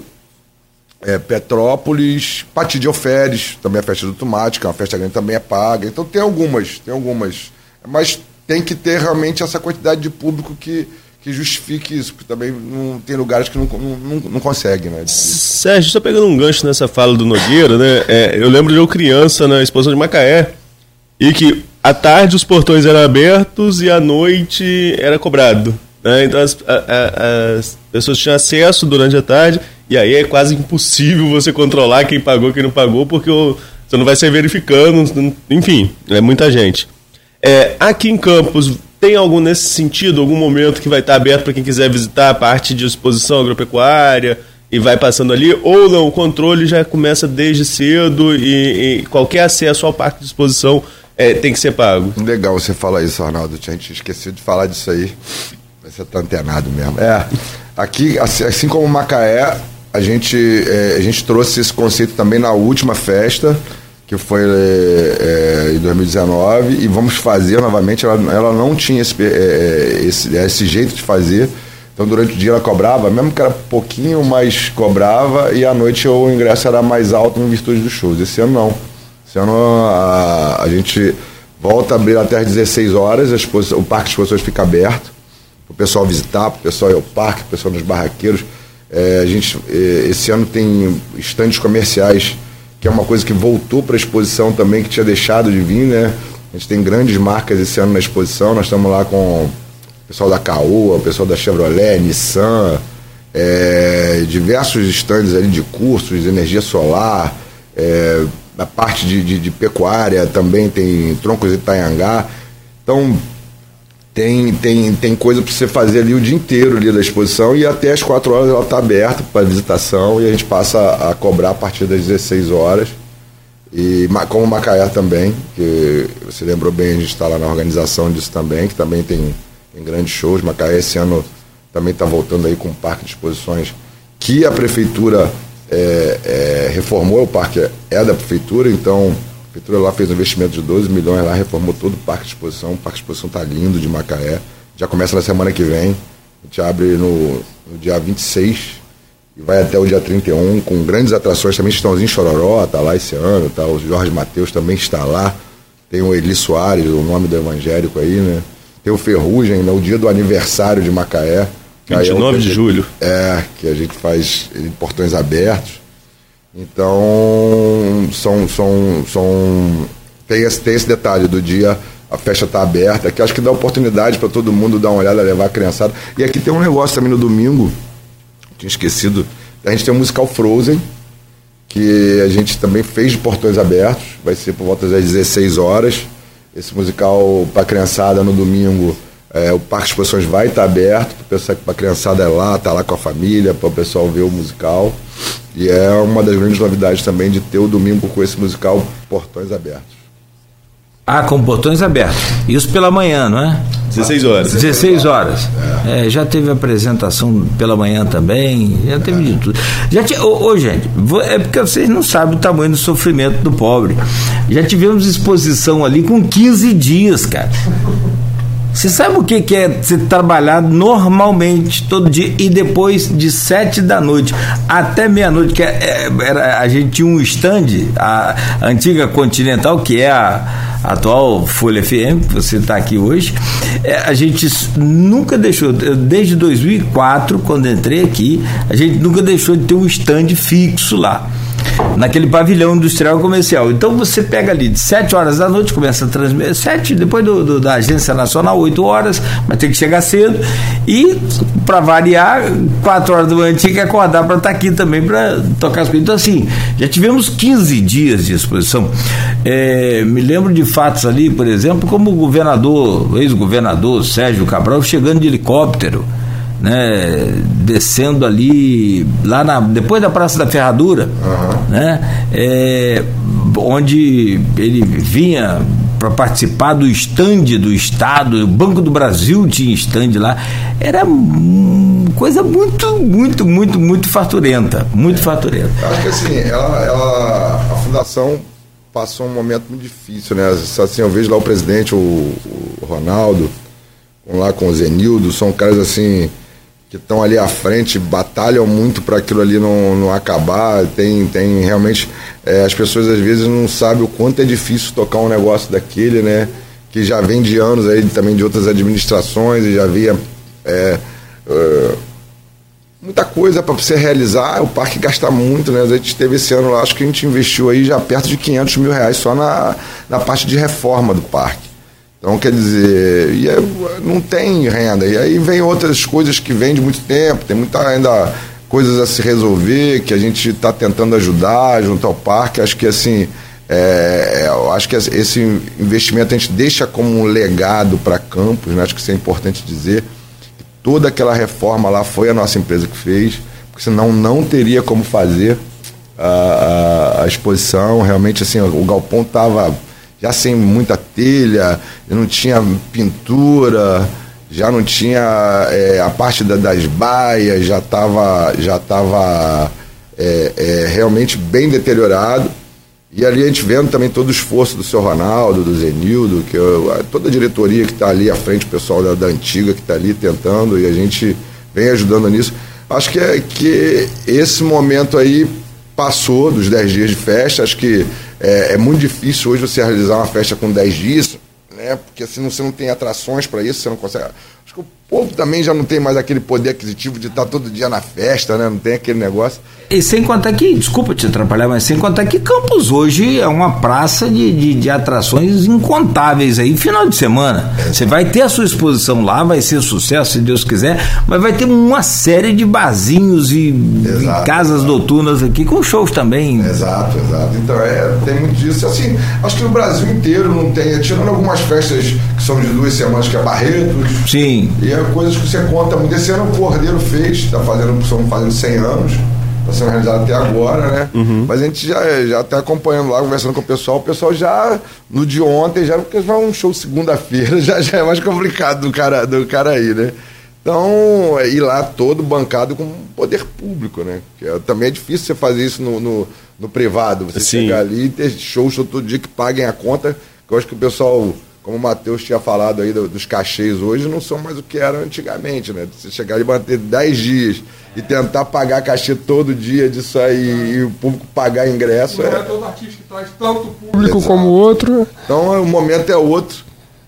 é, Petrópolis, Pati de Alferes, também a festa do tomate, que é uma festa grande, também é paga. Então tem algumas, tem algumas. Mas tem que ter realmente essa quantidade de público que, que justifique isso, porque também não, tem lugares que não, não, não consegue, né? Sérgio, só pegando um gancho nessa fala do Nogueira, né? É, eu lembro de eu criança na exposição de Macaé, e que à tarde os portões eram abertos e à noite era cobrado. Né? Então as, a, a, as pessoas tinham acesso durante a tarde e aí é quase impossível você controlar quem pagou quem não pagou, porque você não vai ser verificando, enfim, é muita gente. É, aqui em Campos, tem algum nesse sentido, algum momento que vai estar aberto para quem quiser visitar a parte de exposição agropecuária e vai passando ali, ou não, o controle já começa desde cedo e, e qualquer acesso ao parque de exposição é, tem que ser pago. Legal você falar isso, Arnaldo. A gente esqueceu de falar disso aí. Você está antenado mesmo. É, aqui, assim, assim como Macaé, a gente, é, a gente trouxe esse conceito também na última festa, que foi é, é, em 2019, e vamos fazer novamente. Ela, ela não tinha esse, é, é, esse, esse jeito de fazer. Então, durante o dia ela cobrava, mesmo que era pouquinho, mas cobrava, e à noite o ingresso era mais alto em virtude dos shows. Esse ano não. Esse ano a, a gente volta a abrir até às 16 horas, o parque de exposições fica aberto, para o pessoal visitar, para o pessoal ir ao parque, o pessoal nos barraqueiros é, a gente, é, esse ano tem estandes comerciais, que é uma coisa que voltou para a exposição também, que tinha deixado de vir, né? A gente tem grandes marcas esse ano na exposição, nós estamos lá com o pessoal da Caoa, o pessoal da Chevrolet, Nissan, é, diversos estandes ali de cursos, energia solar, é, parte de, de, de, pecuária também tem troncos de Itaiangá. Então tem, tem, tem coisa para você fazer ali o dia inteiro ali da exposição e até as 4 horas ela está aberta para visitação e a gente passa a cobrar a partir das 16 horas. E como Macaé também, que você lembrou bem, a gente está lá na organização disso também, que também tem, tem grandes shows. Macaé esse ano também está voltando aí com um parque de exposições que a prefeitura é, é, reformou, o parque é da prefeitura, então prefeitura lá fez um investimento de 12 milhões lá, reformou todo o parque de exposição, o parque de exposição está lindo de Macaé, já começa na semana que vem, a gente abre no, no dia 26 e vai até o dia 31 com grandes atrações, também Estãozinho Chororó está lá esse ano, tá, o Jorge Matheus também está lá, tem o Eli Soares, o nome do evangélico aí, né? Tem o Ferrugem, né, dia do aniversário de Macaé, 29 de julho. É, que a gente faz em portões abertos. Então, são, são, são, tem, esse, tem esse detalhe do dia, a festa está aberta, que acho que dá oportunidade para todo mundo dar uma olhada, levar a criançada. E aqui tem um negócio também no domingo, tinha esquecido, a gente tem o um musical Frozen, que a gente também fez de portões abertos, vai ser por volta das 16 horas. Esse musical para criançada no domingo é, o Parque de Exposições vai estar aberto para a criançada é lá, tá lá com a família, para o pessoal ver o musical. E é uma das grandes novidades também de ter o domingo com esse musical Portões Abertos. Ah, com portões abertos. Isso pela manhã, não é? 16 horas. 16 horas. É. É, já teve apresentação pela manhã também, já teve é. de tudo. Já tinha, ô, ô, gente, é porque vocês não sabem o tamanho do sofrimento do pobre. Já tivemos exposição ali com 15 dias, cara. Você sabe o que, que é se trabalhar normalmente todo dia e depois de sete da noite até meia-noite, que é, é, era, a gente tinha um stand, a, a antiga Continental, que é a, a atual Folha FM, você está aqui hoje, é, a gente nunca deixou, desde 2004, quando entrei aqui, a gente nunca deixou de ter um stand fixo lá naquele pavilhão industrial comercial. Então você pega ali de 7 horas da noite, começa a transmitir, 7 depois do, do, da Agência Nacional, 8 horas, mas tem que chegar cedo. E, para variar, 4 horas da manhã tinha que acordar para estar tá aqui também para tocar as coisas. Então, assim, já tivemos 15 dias de exposição. É, me lembro de fatos ali, por exemplo, como o governador, ex-governador Sérgio Cabral, chegando de helicóptero né, descendo ali lá na, depois da Praça da Ferradura, uhum. Né, é, onde ele vinha para participar do estande do Estado, o Banco do Brasil tinha estande lá, era coisa muito, muito, muito, muito faturenta, muito é. faturenta. Acho que assim, ela, ela, a fundação passou um momento muito difícil, né? Assim, eu vejo lá o presidente, o, o Ronaldo, lá com o Zenildo, são caras assim que estão ali à frente batalham muito para aquilo ali não, não acabar. Tem, tem realmente. É, as pessoas às vezes não sabem o quanto é difícil tocar um negócio daquele, né? Que já vem de anos aí também de outras administrações e já havia. É, é, muita coisa para você realizar, o parque gasta muito, né? A gente teve esse ano lá, acho que a gente investiu aí já perto de 500 mil reais só na, na parte de reforma do parque. Então, quer dizer, e é, não tem renda. E aí vem outras coisas que vêm de muito tempo, tem muita ainda coisas a se resolver, que a gente está tentando ajudar junto ao parque. Acho que assim, é, eu acho que esse investimento a gente deixa como um legado para Campos, né? acho que isso é importante dizer. Toda aquela reforma lá foi a nossa empresa que fez, porque senão não teria como fazer a, a, a exposição. Realmente, assim, o galpão estava já sem muita telha, não tinha pintura, já não tinha é, a parte da, das baias, já estava já tava, é, é, realmente bem deteriorado. E ali a gente vendo também todo o esforço do seu Ronaldo, do Zenildo, que eu, toda a diretoria que está ali à frente, o pessoal da, da antiga que está ali tentando, e a gente vem ajudando nisso. Acho que, é, que esse momento aí passou dos 10 dias de festa, acho que é, é, muito difícil hoje você realizar uma festa com 10 dias, né? Porque assim você não tem atrações para isso, você não consegue. Povo também já não tem mais aquele poder aquisitivo de estar todo dia na festa, né? Não tem aquele negócio. E sem contar que, desculpa te atrapalhar, mas sem contar que Campos hoje é uma praça de, de, de atrações incontáveis aí, final de semana. Você vai ter a sua exposição lá, vai ser sucesso, se Deus quiser, mas vai ter uma série de barzinhos e, Exato, e casas exato. noturnas aqui com shows também. Exato, exato. Então é, tem muito disso. Assim, acho que o Brasil inteiro não tem, tirando algumas festas são de duas semanas, que é Barretos, Sim. e é coisas que você conta muito. Esse ano o Cordeiro fez, tá fazendo, estamos fazendo 100 anos, está sendo realizado até agora, né? Mas a gente já, já tá acompanhando lá, conversando com o pessoal. O pessoal já, no de ontem, já, porque vai um show segunda-feira, já, já é mais complicado do cara, do cara aí, né? Então, é ir lá todo bancado com poder público, né? Que é- também é difícil você fazer isso no, no, no privado. Você Sim. chegar ali e ter shows todo dia que paguem a conta. Que eu acho que o pessoal, como o Matheus tinha falado aí do- dos cachês hoje, não são mais o que eram antigamente, né? Você chegar e bater 10 dias e tentar pagar cachê todo dia disso aí e o público pagar ingresso. Não é É... todo artista que traz tanto público Exato. como outro. Então o momento é outro.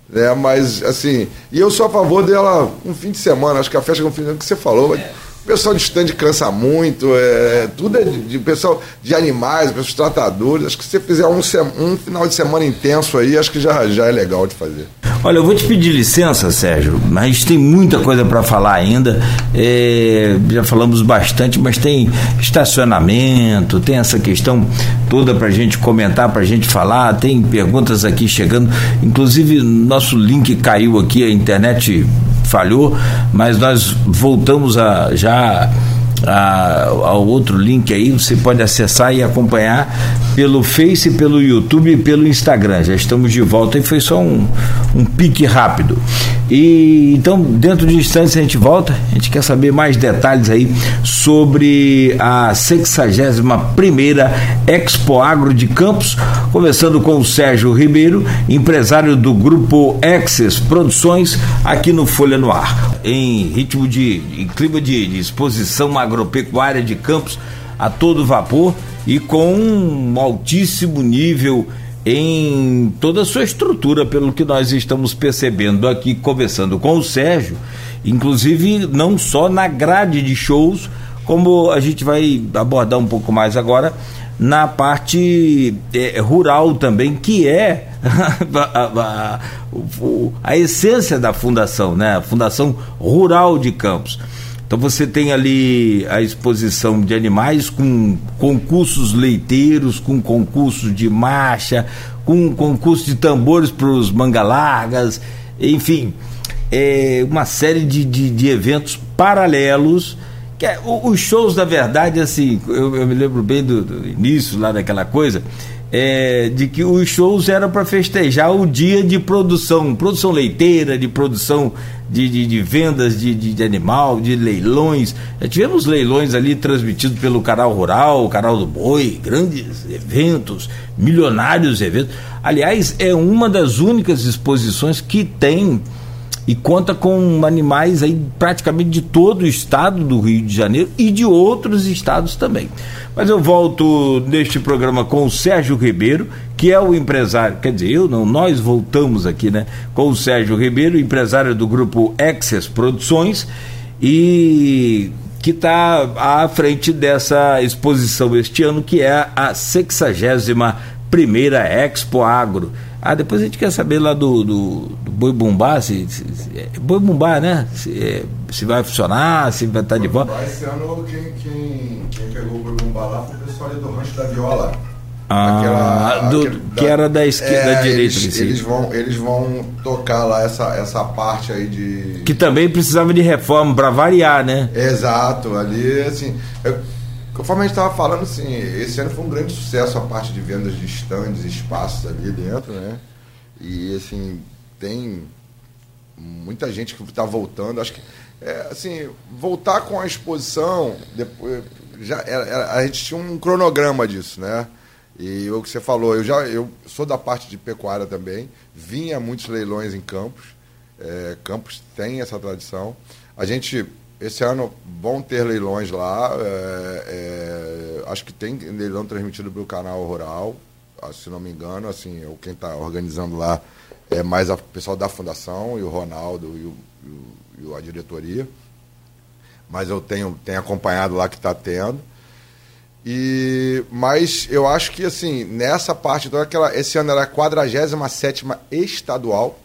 Né? Mas assim, e eu sou a favor dela um fim de semana, acho que a festa com um fim de semana que você falou, vai- o pessoal de stand cansa muito, é, tudo é de, de pessoal de animais, pessoas tratadores. Acho que se você fizer um, um final de semana intenso aí, acho que já, já é legal de fazer. Olha, eu vou te pedir licença, Sérgio, mas tem muita coisa para falar ainda. É, já falamos bastante, mas tem estacionamento, tem essa questão toda para gente comentar, para gente falar. Tem perguntas aqui chegando. Inclusive, nosso link caiu aqui, a internet falhou, mas nós voltamos a já God. A- ao outro link aí, você pode acessar e acompanhar pelo Face, pelo YouTube e pelo Instagram. Já estamos de volta e foi só um, um pique rápido. E então, dentro de instantes a gente volta. A gente quer saber mais detalhes aí sobre a 61ª Expo Agro de Campos, conversando com o Sérgio Ribeiro, empresário do grupo Access Produções, aqui no Folha no Ar. Em ritmo de, em clima de, de exposição agropecuária de Campos a todo vapor e com um altíssimo nível em toda a sua estrutura, pelo que nós estamos percebendo aqui, conversando com o Sérgio, inclusive não só na grade de shows, como a gente vai abordar um pouco mais agora, na parte eh, rural também, que é a, a- o- a essência da fundação, né? A Fundação Rural de Campos. Então você tem ali a exposição de animais com concursos leiteiros, com concursos de marcha, com concurso de tambores para os mangalargas, enfim, é uma série de, de, de eventos paralelos. Que é, os shows, na verdade, assim, eu, eu me lembro bem do, do início lá daquela coisa, é, de que os shows eram para festejar o dia de produção, produção leiteira, de produção de, de, de vendas de, de, de animal, de leilões. Já tivemos leilões ali transmitidos pelo canal Rural, o canal do Boi, grandes eventos, milionários eventos. Aliás, é uma das únicas exposições que tem e conta com animais aí praticamente de todo o estado do Rio de Janeiro e de outros estados também. Mas eu volto neste programa com o Sérgio Ribeiro, que é o empresário, quer dizer, eu não, nós voltamos aqui, né, com o Sérgio Ribeiro, empresário do grupo Access Produções e que está à frente dessa exposição este ano, que é a 61 primeira Expo Agro. Ah, depois a gente quer saber lá do, do, do Boi Bumbá, se, se, se- é Boi Bumbá, né? Se, é, se vai funcionar, se vai estar de volta. Esse ano quem, quem, quem pegou o Burbumbá lá foi o pessoal ali do Rancho da Viola. Ah, do- aquele que era da esquerda, da direita, Eles, eles vão, eles vão tocar lá essa, essa parte aí de. Que também precisava de reforma para variar, né? Exato, ali assim. eu- conforme a gente estava falando, assim, esse ano foi um grande sucesso a parte de vendas de stands e espaços ali dentro, né? E assim, tem muita gente que está voltando. Acho que é, assim, voltar com a exposição, depois já era- a gente tinha um cronograma disso, né? E o que você falou, eu já eu sou da parte de pecuária também, vinha muitos leilões em Campos. É, Campos tem essa tradição. A gente esse ano vão ter leilões lá. é, é, acho que tem leilão transmitido pelo canal Rural, ah, se não me engano. Assim, eu- quem está organizando lá é mais o pessoal da fundação e o Ronaldo e o, e o- a diretoria. Mas eu tenho, tenho acompanhado lá que está tendo. E, mas eu acho que assim, nessa parte, então, aquela, esse ano era a 47 estadual.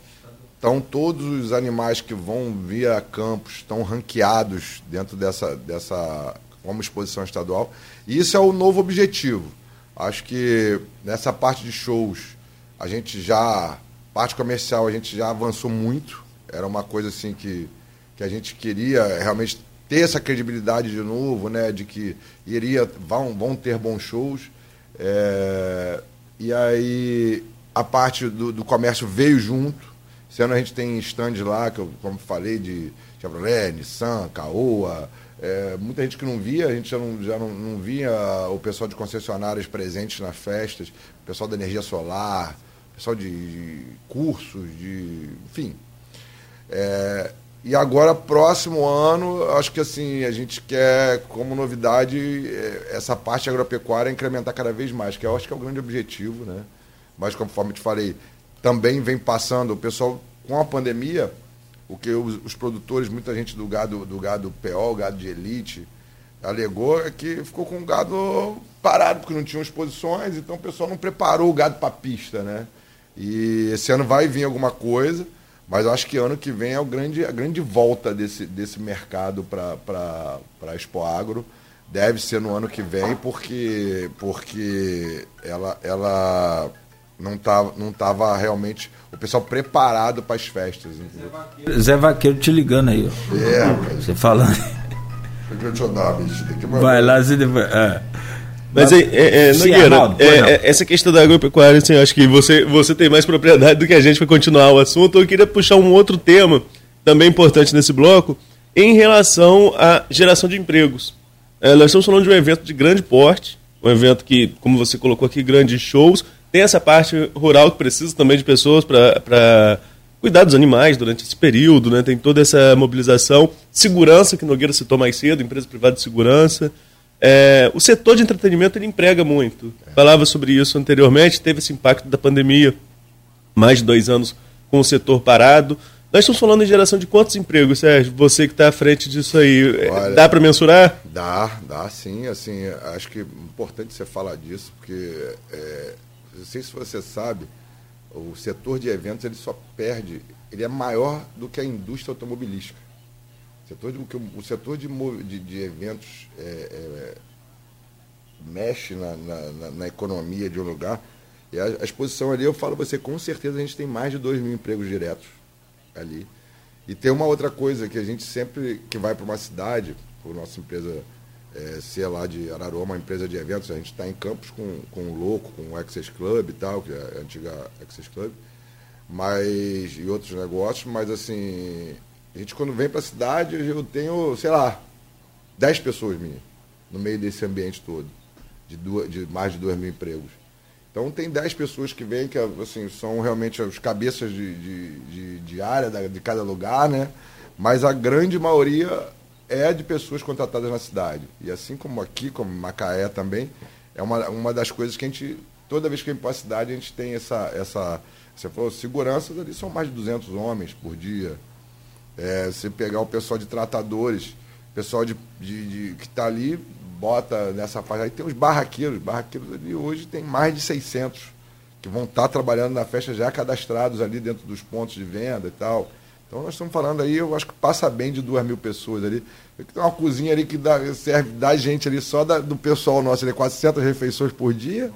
Então todos os animais que vão via campos estão ranqueados dentro dessa, dessa como exposição estadual. E isso é o novo objetivo. Acho que nessa parte de shows, a gente já, parte comercial, a gente já avançou muito. Era uma coisa assim que, que a gente queria realmente ter essa credibilidade de novo, né? De que iria, vão, vão ter bons shows. É, e aí a parte do, do, comércio veio junto. Esse ano a gente tem stands lá, que eu, como falei, de Chevrolet, Nissan, Caoa. É, muita gente que não via, a gente já, não, já não, não via o pessoal de concessionárias presentes nas festas, o pessoal da energia solar, o pessoal de, cursos, de. enfim. É, e agora, próximo ano, acho que assim, a gente quer, como novidade, eh, essa parte agropecuária incrementar cada vez mais, que eu acho que é o grande objetivo, né? Mas, conforme te falei, também vem passando, o pessoal, com a pandemia, o que os, os produtores, muita gente do gado, do gado PO, gado de elite, alegou é que ficou com o gado parado, porque não tinham exposições, então o pessoal não preparou o gado para pista, né? E esse ano vai vir alguma coisa. Mas eu acho que ano que vem é o grande, a grande volta desse, desse mercado para a Expo Agro. Deve ser no ano que vem, porque, porque ela, ela não estava não tava realmente o pessoal preparado para as festas. Zé Vaqueiro, Zé Vaqueiro te ligando aí. É, Você falando. Vai lá, você depois. É. Mas, é, é, é Nogueira, é, é, essa questão da agropecuária, assim, acho que você, você tem mais propriedade do que a gente para continuar o assunto. Eu queria puxar um outro tema, também importante nesse bloco, em relação à geração de empregos. É, nós estamos falando de um evento de grande porte, um evento que, como você colocou aqui, grandes shows. Tem essa parte rural que precisa também de pessoas para cuidar dos animais durante esse período, né? tem toda essa mobilização. Segurança, que Nogueira citou mais cedo, empresa privada de segurança. É, o setor de entretenimento ele emprega muito. Falava sobre isso anteriormente, teve esse impacto da pandemia, mais de dois anos com o setor parado. Nós estamos falando em geração de quantos empregos, Sérgio? Você que está à frente disso aí, é, Olha, dá para mensurar? Dá, dá sim. Assim, acho que é importante você falar disso, porque é, não sei se você sabe, o setor de eventos ele só perde, ele é maior do que a indústria automobilística. Setor de, o setor de, de, de eventos é, é, mexe na, na, na, economia de um lugar. E a, a, exposição ali, eu falo você, com certeza a gente tem mais de 2 mil empregos diretos ali. E tem uma outra coisa que a gente sempre que vai para uma cidade, por nossa empresa é, ser lá de Araruama, uma empresa de eventos, a gente está em campos com, com o Louco, com o Access Club e tal, que é a antiga Access Club, mas, e outros negócios, mas assim, a gente, quando vem para a cidade, eu tenho, sei lá, 10 pessoas minhas no meio desse ambiente todo, de, duas, de mais de 2 mil empregos. Então, tem 10 pessoas que vêm, que assim, são realmente os cabeças de, de, de, de área de cada lugar, né? Mas a grande maioria é de pessoas contratadas na cidade. E assim como aqui, como Macaé também, é uma, uma das coisas que a gente, toda vez que vem para a cidade, a gente tem essa, essa. Você falou, seguranças ali são mais de 200 homens por dia. É, você pegar o pessoal de tratadores, pessoal de, de, de que está ali, bota nessa faixa. Aí tem os barraqueiros. Barraqueiros ali hoje tem mais de 600 que vão estar tá trabalhando na festa já cadastrados ali dentro dos pontos de venda e tal. Então nós estamos falando aí, eu acho que passa bem de duas mil pessoas ali. Tem uma cozinha ali que dá, serve da gente ali, só da, do pessoal nosso, ali, 400 refeições por dia.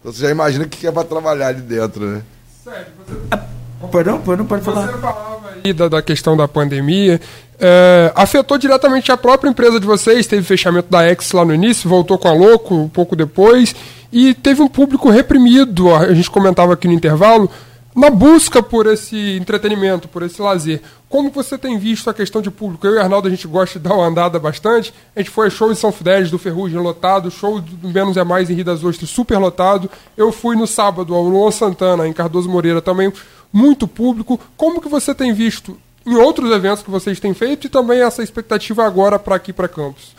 Então você já imagina o que é para trabalhar ali dentro, né? Sério, você... Perdão, perdão, pode falar. Você falava aí da, da questão da pandemia. É, afetou diretamente a própria empresa de vocês, teve fechamento da X lá no início, voltou com a Louco um pouco depois, e teve um público reprimido, a gente comentava aqui no intervalo, na busca por esse entretenimento, por esse lazer. Como você tem visto a questão de público? Eu e o Arnaldo, a gente gosta de dar uma andada bastante. A gente foi show em São Fidélis, do Ferrugem lotado, show do Menos é Mais em Rio das Ostras super lotado. Eu fui no sábado ao Luan Santana, em Cardoso Moreira também, muito público. Como que você tem visto em outros eventos que vocês têm feito e também essa expectativa agora para aqui para Campos?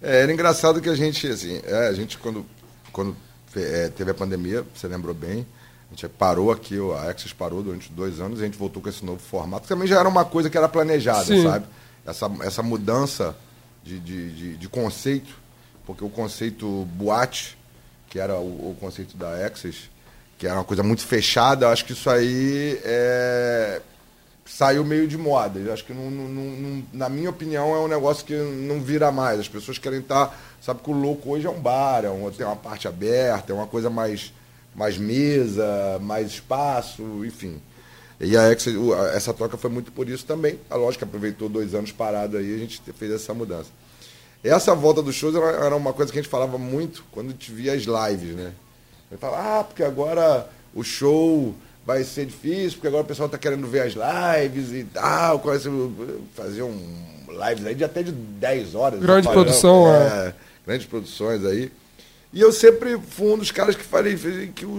É, era engraçado que a gente, assim, é, a gente quando, quando é, teve a pandemia, você lembrou bem, a gente parou aqui, a Access parou durante dois anos e a gente voltou com esse novo formato. Também já era uma coisa que era planejada, Sim. sabe? Essa, essa mudança de, de, de, de conceito, porque o conceito boate, que era o, o conceito da Access, que era uma coisa muito fechada, acho que isso aí é, saiu meio de moda. Eu acho que, não, não- não- não- na minha opinião, é um negócio que não vira mais. As pessoas querem estar. Sabe que o louco hoje é um bar, é um, tem uma parte aberta, é uma coisa mais, mais mesa, mais espaço, enfim. E a Ex, essa troca foi muito por isso também. A lógica aproveitou dois anos parado aí, a gente fez essa mudança. Essa volta dos shows era, uma coisa que a gente falava muito quando a gente via as lives, né? Eu falava, ah, porque agora o show vai ser difícil, porque agora o pessoal tá querendo ver as lives e tal. Quase fazer um lives aí de até de 10 horas. Grande produção, é, Grandes produções aí. E eu sempre fui um dos caras que falei que o,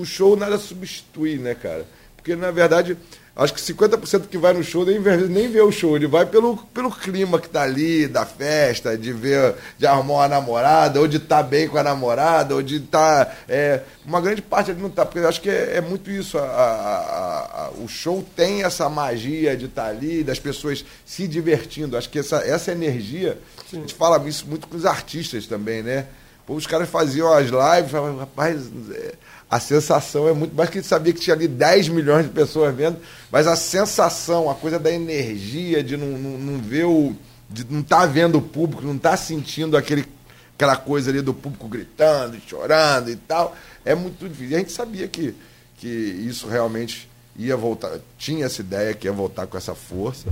o- show nada substitui, né, cara? Porque, na verdade, acho que 50% que vai no show nem vê, nem vê o show, ele vai pelo, pelo clima que tá ali, da festa, de ver, de arrumar uma namorada, ou de estar bem com a namorada, ou de estar. é, uma grande parte ali não tá, porque eu acho que é, é muito isso. a- a- a- a- o show tem essa magia de estar ali, das pessoas se divertindo. Acho que essa, essa energia, a gente fala isso muito com os artistas também, né? Pô, os caras faziam as lives, falavam, rapaz, é, a sensação é muito mais que sabia que tinha ali 10 milhões de pessoas vendo, mas a sensação, a coisa da energia, de não, não, não ver o. de não estar vendo o público, não estar sentindo aquele, aquela coisa ali do público gritando, chorando e tal, é muito difícil. E a gente sabia que, que isso realmente ia voltar, tinha essa ideia que ia voltar com essa força.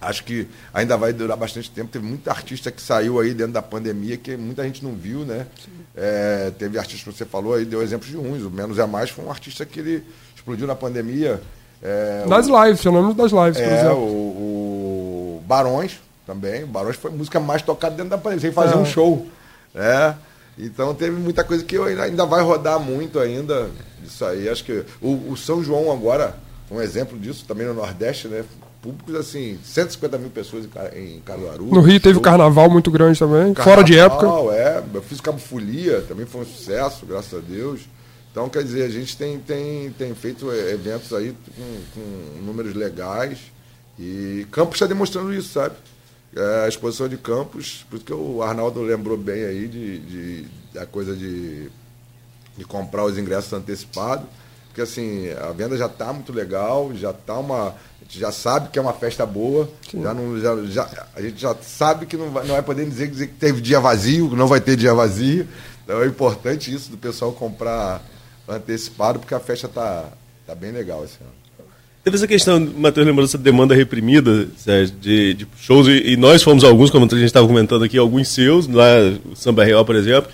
Acho que ainda vai durar bastante tempo. Teve muita artista que saiu aí dentro da pandemia que muita gente não viu, né? É, teve artista que você falou aí, deu exemplos de uns. O Menos é Mais foi um artista que ele explodiu na pandemia. É, Das lives, fenômeno das lives, por é, o, exemplo. o Barões também. Barões foi a música mais tocada dentro da pandemia, sem fazer É. um show. É. Então teve muita coisa que ainda, ainda vai rodar muito ainda. Isso aí. Acho que o, o São João agora, um exemplo disso, também no Nordeste, né? Públicos assim, 150 mil pessoas em, Ca- em Caruaru. No Rio teve o Show. carnaval muito grande também, fora de época. Carnaval, É, eu fiz Cabo Folia, também foi um sucesso, graças a Deus. Então, quer dizer, a gente tem, tem, tem feito eh, eventos aí com, com números legais. E Campos está demonstrando isso, sabe? É, a exposição de Campos, por isso que o Arnaldo lembrou bem aí de, de, da coisa de, de comprar os ingressos antecipados. Porque assim, a venda já está muito legal, já tá uma. A gente já sabe que é uma festa boa, já não, já, já- a gente já sabe que não vai, não vai poder dizer, dizer que teve dia vazio, que não vai ter dia vazio. Então é importante isso do pessoal comprar antecipado, porque a festa tá, tá bem legal esse ano. Teve essa questão, Matheus lembrou dessa demanda reprimida, Sérgio, de, de shows, e, e nós fomos alguns, como a gente estava comentando aqui, alguns seus, lá o Samba Real, por exemplo.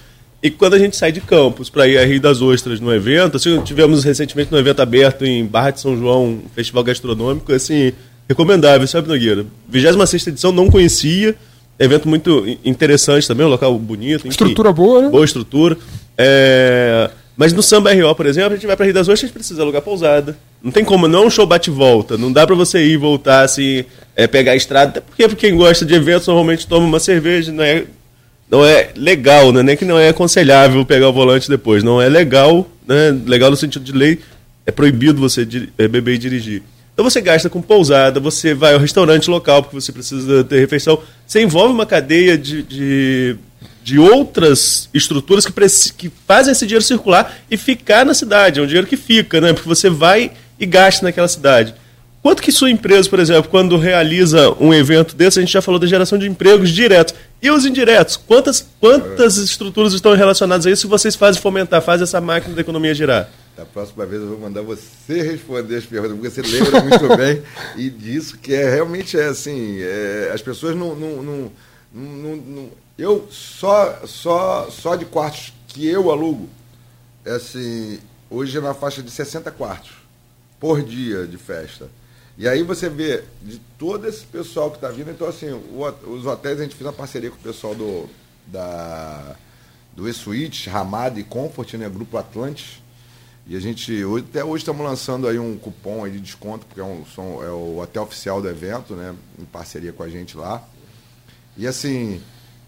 E quando a gente sai de Campos para ir a Rio das Ostras no evento, assim, tivemos recentemente um evento aberto em Barra de São João, um festival gastronômico, assim, recomendável, sabe, Nogueira? 26 edição, não conhecia, evento muito in- interessante também, um local bonito. enfim. Estrutura boa, né? Boa estrutura. É, Mas no Samba RO, por exemplo, a gente vai para Rio das Ostras, a gente precisa alugar pousada. Não tem como, não é um show bate-volta. Não dá para você ir e voltar, assim, é, pegar a estrada. Até porque quem gosta de eventos normalmente toma uma cerveja, não é, não é legal, né? Nem que não é aconselhável pegar o volante depois. Não é legal, né? Legal no sentido de lei, é proibido você é, beber e dirigir. Então você gasta com pousada, você vai ao restaurante local porque você precisa ter refeição. Você envolve uma cadeia de, de, de outras estruturas que, que fazem esse dinheiro circular e ficar na cidade. É um dinheiro que fica, né? Porque você vai e gasta naquela cidade. Quanto que sua empresa, por exemplo, quando realiza um evento desse, a gente já falou da geração de empregos diretos. E os indiretos? Quantas, quantas estruturas estão relacionadas a isso e vocês fazem fomentar, fazem essa máquina da economia girar? Da próxima vez eu vou mandar você responder as perguntas, porque você lembra muito bem e disso que é realmente é assim, é, as pessoas não, não, não, não- não- eu só só só de quartos que eu alugo, é assim, hoje é na faixa de 60 quartos por dia de festa. E aí você vê de todo esse pessoal que está vindo, então assim, o os hotéis a gente fez uma parceria com o pessoal do da do E-Suite, Ramada e Comfort, né, Grupo Atlantis. E a gente, hoje- até hoje estamos lançando aí um cupom aí de desconto, porque é, um, são- é o hotel oficial do evento, né? Em parceria com a gente lá. E assim,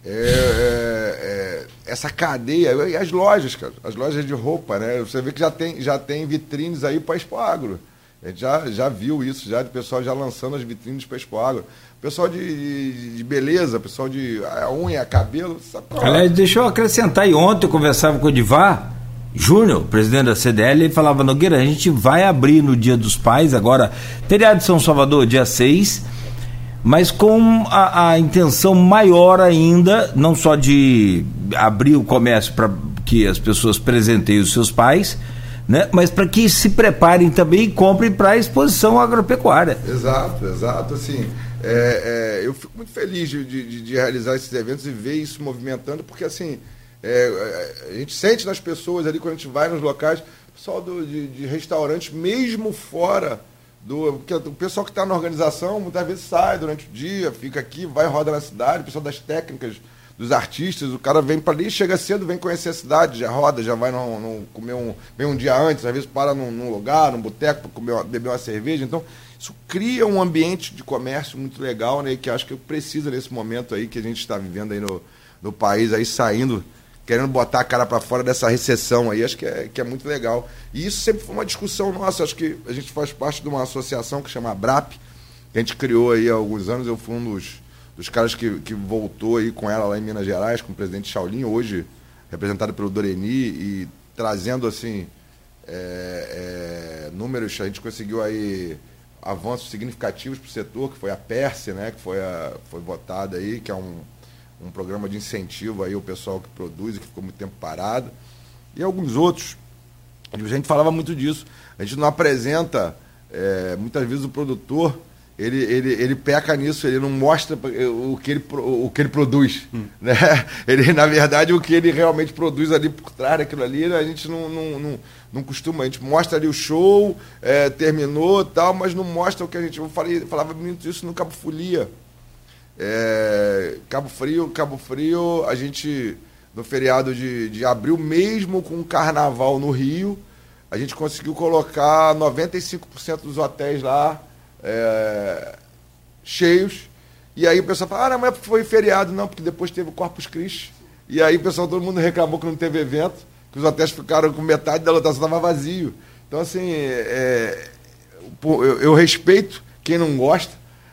é, é- essa cadeia, e as lojas, cara, as lojas de roupa, né? Você vê que já tem, já tem vitrines aí para Expo Agro. A gente já, já viu isso, já, o pessoal já lançando as vitrines para Expo Agro. Pessoal de, de, de beleza, pessoal de unha, cabelo. Sabe qual é? Aliás, deixa eu acrescentar, e ontem eu conversava com o Divar Júnior, presidente da CDL, ele falava, Nogueira, a gente vai abrir no Dia dos Pais, agora, feriado de São Salvador, dia 6, mas com a, a intenção maior ainda, não só de abrir o comércio para que as pessoas presenteiem os seus pais, né? mas para que se preparem também e comprem para a exposição agropecuária. Exato, exato. Assim, é, é, eu fico muito feliz de, de, de, realizar esses eventos e ver isso movimentando, porque assim, é, é, a gente sente nas pessoas ali quando a gente vai nos locais, pessoal do, de, de restaurantes, mesmo fora do. Porque o pessoal que está na organização muitas vezes sai durante o dia, fica aqui, vai roda na cidade, o pessoal das técnicas, dos artistas, o cara vem para ali, chega cedo, vem conhecer a cidade, já roda, já vai no, comer um. vem um dia antes, às vezes para num, num lugar, num boteco para beber uma cerveja. Então, isso cria um ambiente de comércio muito legal, né? Que acho que precisa nesse momento aí que a gente está vivendo aí no, no país, aí saindo querendo botar a cara para fora dessa recessão aí, acho que é, que é muito legal. E isso sempre foi uma discussão nossa, acho que a gente faz parte de uma associação que chama BRAP, que a gente criou aí há alguns anos, eu fui um dos, dos caras que, que voltou aí com ela lá em Minas Gerais, com o presidente Shaolin, hoje representado pelo Doreni, e trazendo assim é, é, números, a gente conseguiu aí avanços significativos para o setor, que foi a Perse, né, que foi, a, foi votada aí, que é um um programa de incentivo aí ao pessoal que produz e que ficou muito tempo parado. E alguns outros. A gente falava muito disso. A gente não apresenta, é, muitas vezes o produtor, ele, ele, ele peca nisso, ele não mostra o que ele, o que ele produz. Hum. Né? Ele, na verdade, o que ele realmente produz ali por trás daquilo ali, a gente não, não, não, não costuma. A gente mostra ali o show, é, terminou tal, mas não mostra o que a gente. Eu falei, falava muito isso no Cabo Folia. É, Cabo Frio, Cabo Frio, a gente, no feriado de, de abril, mesmo com o carnaval no Rio, a gente conseguiu colocar 95% dos hotéis lá é, cheios. E aí o pessoal fala, ah, mas foi feriado, não, porque depois teve o Corpus Christi. E aí o pessoal, todo mundo reclamou que não teve evento, que os hotéis ficaram com metade da lotação estava vazio. Então, assim, é, eu, eu respeito quem não gosta,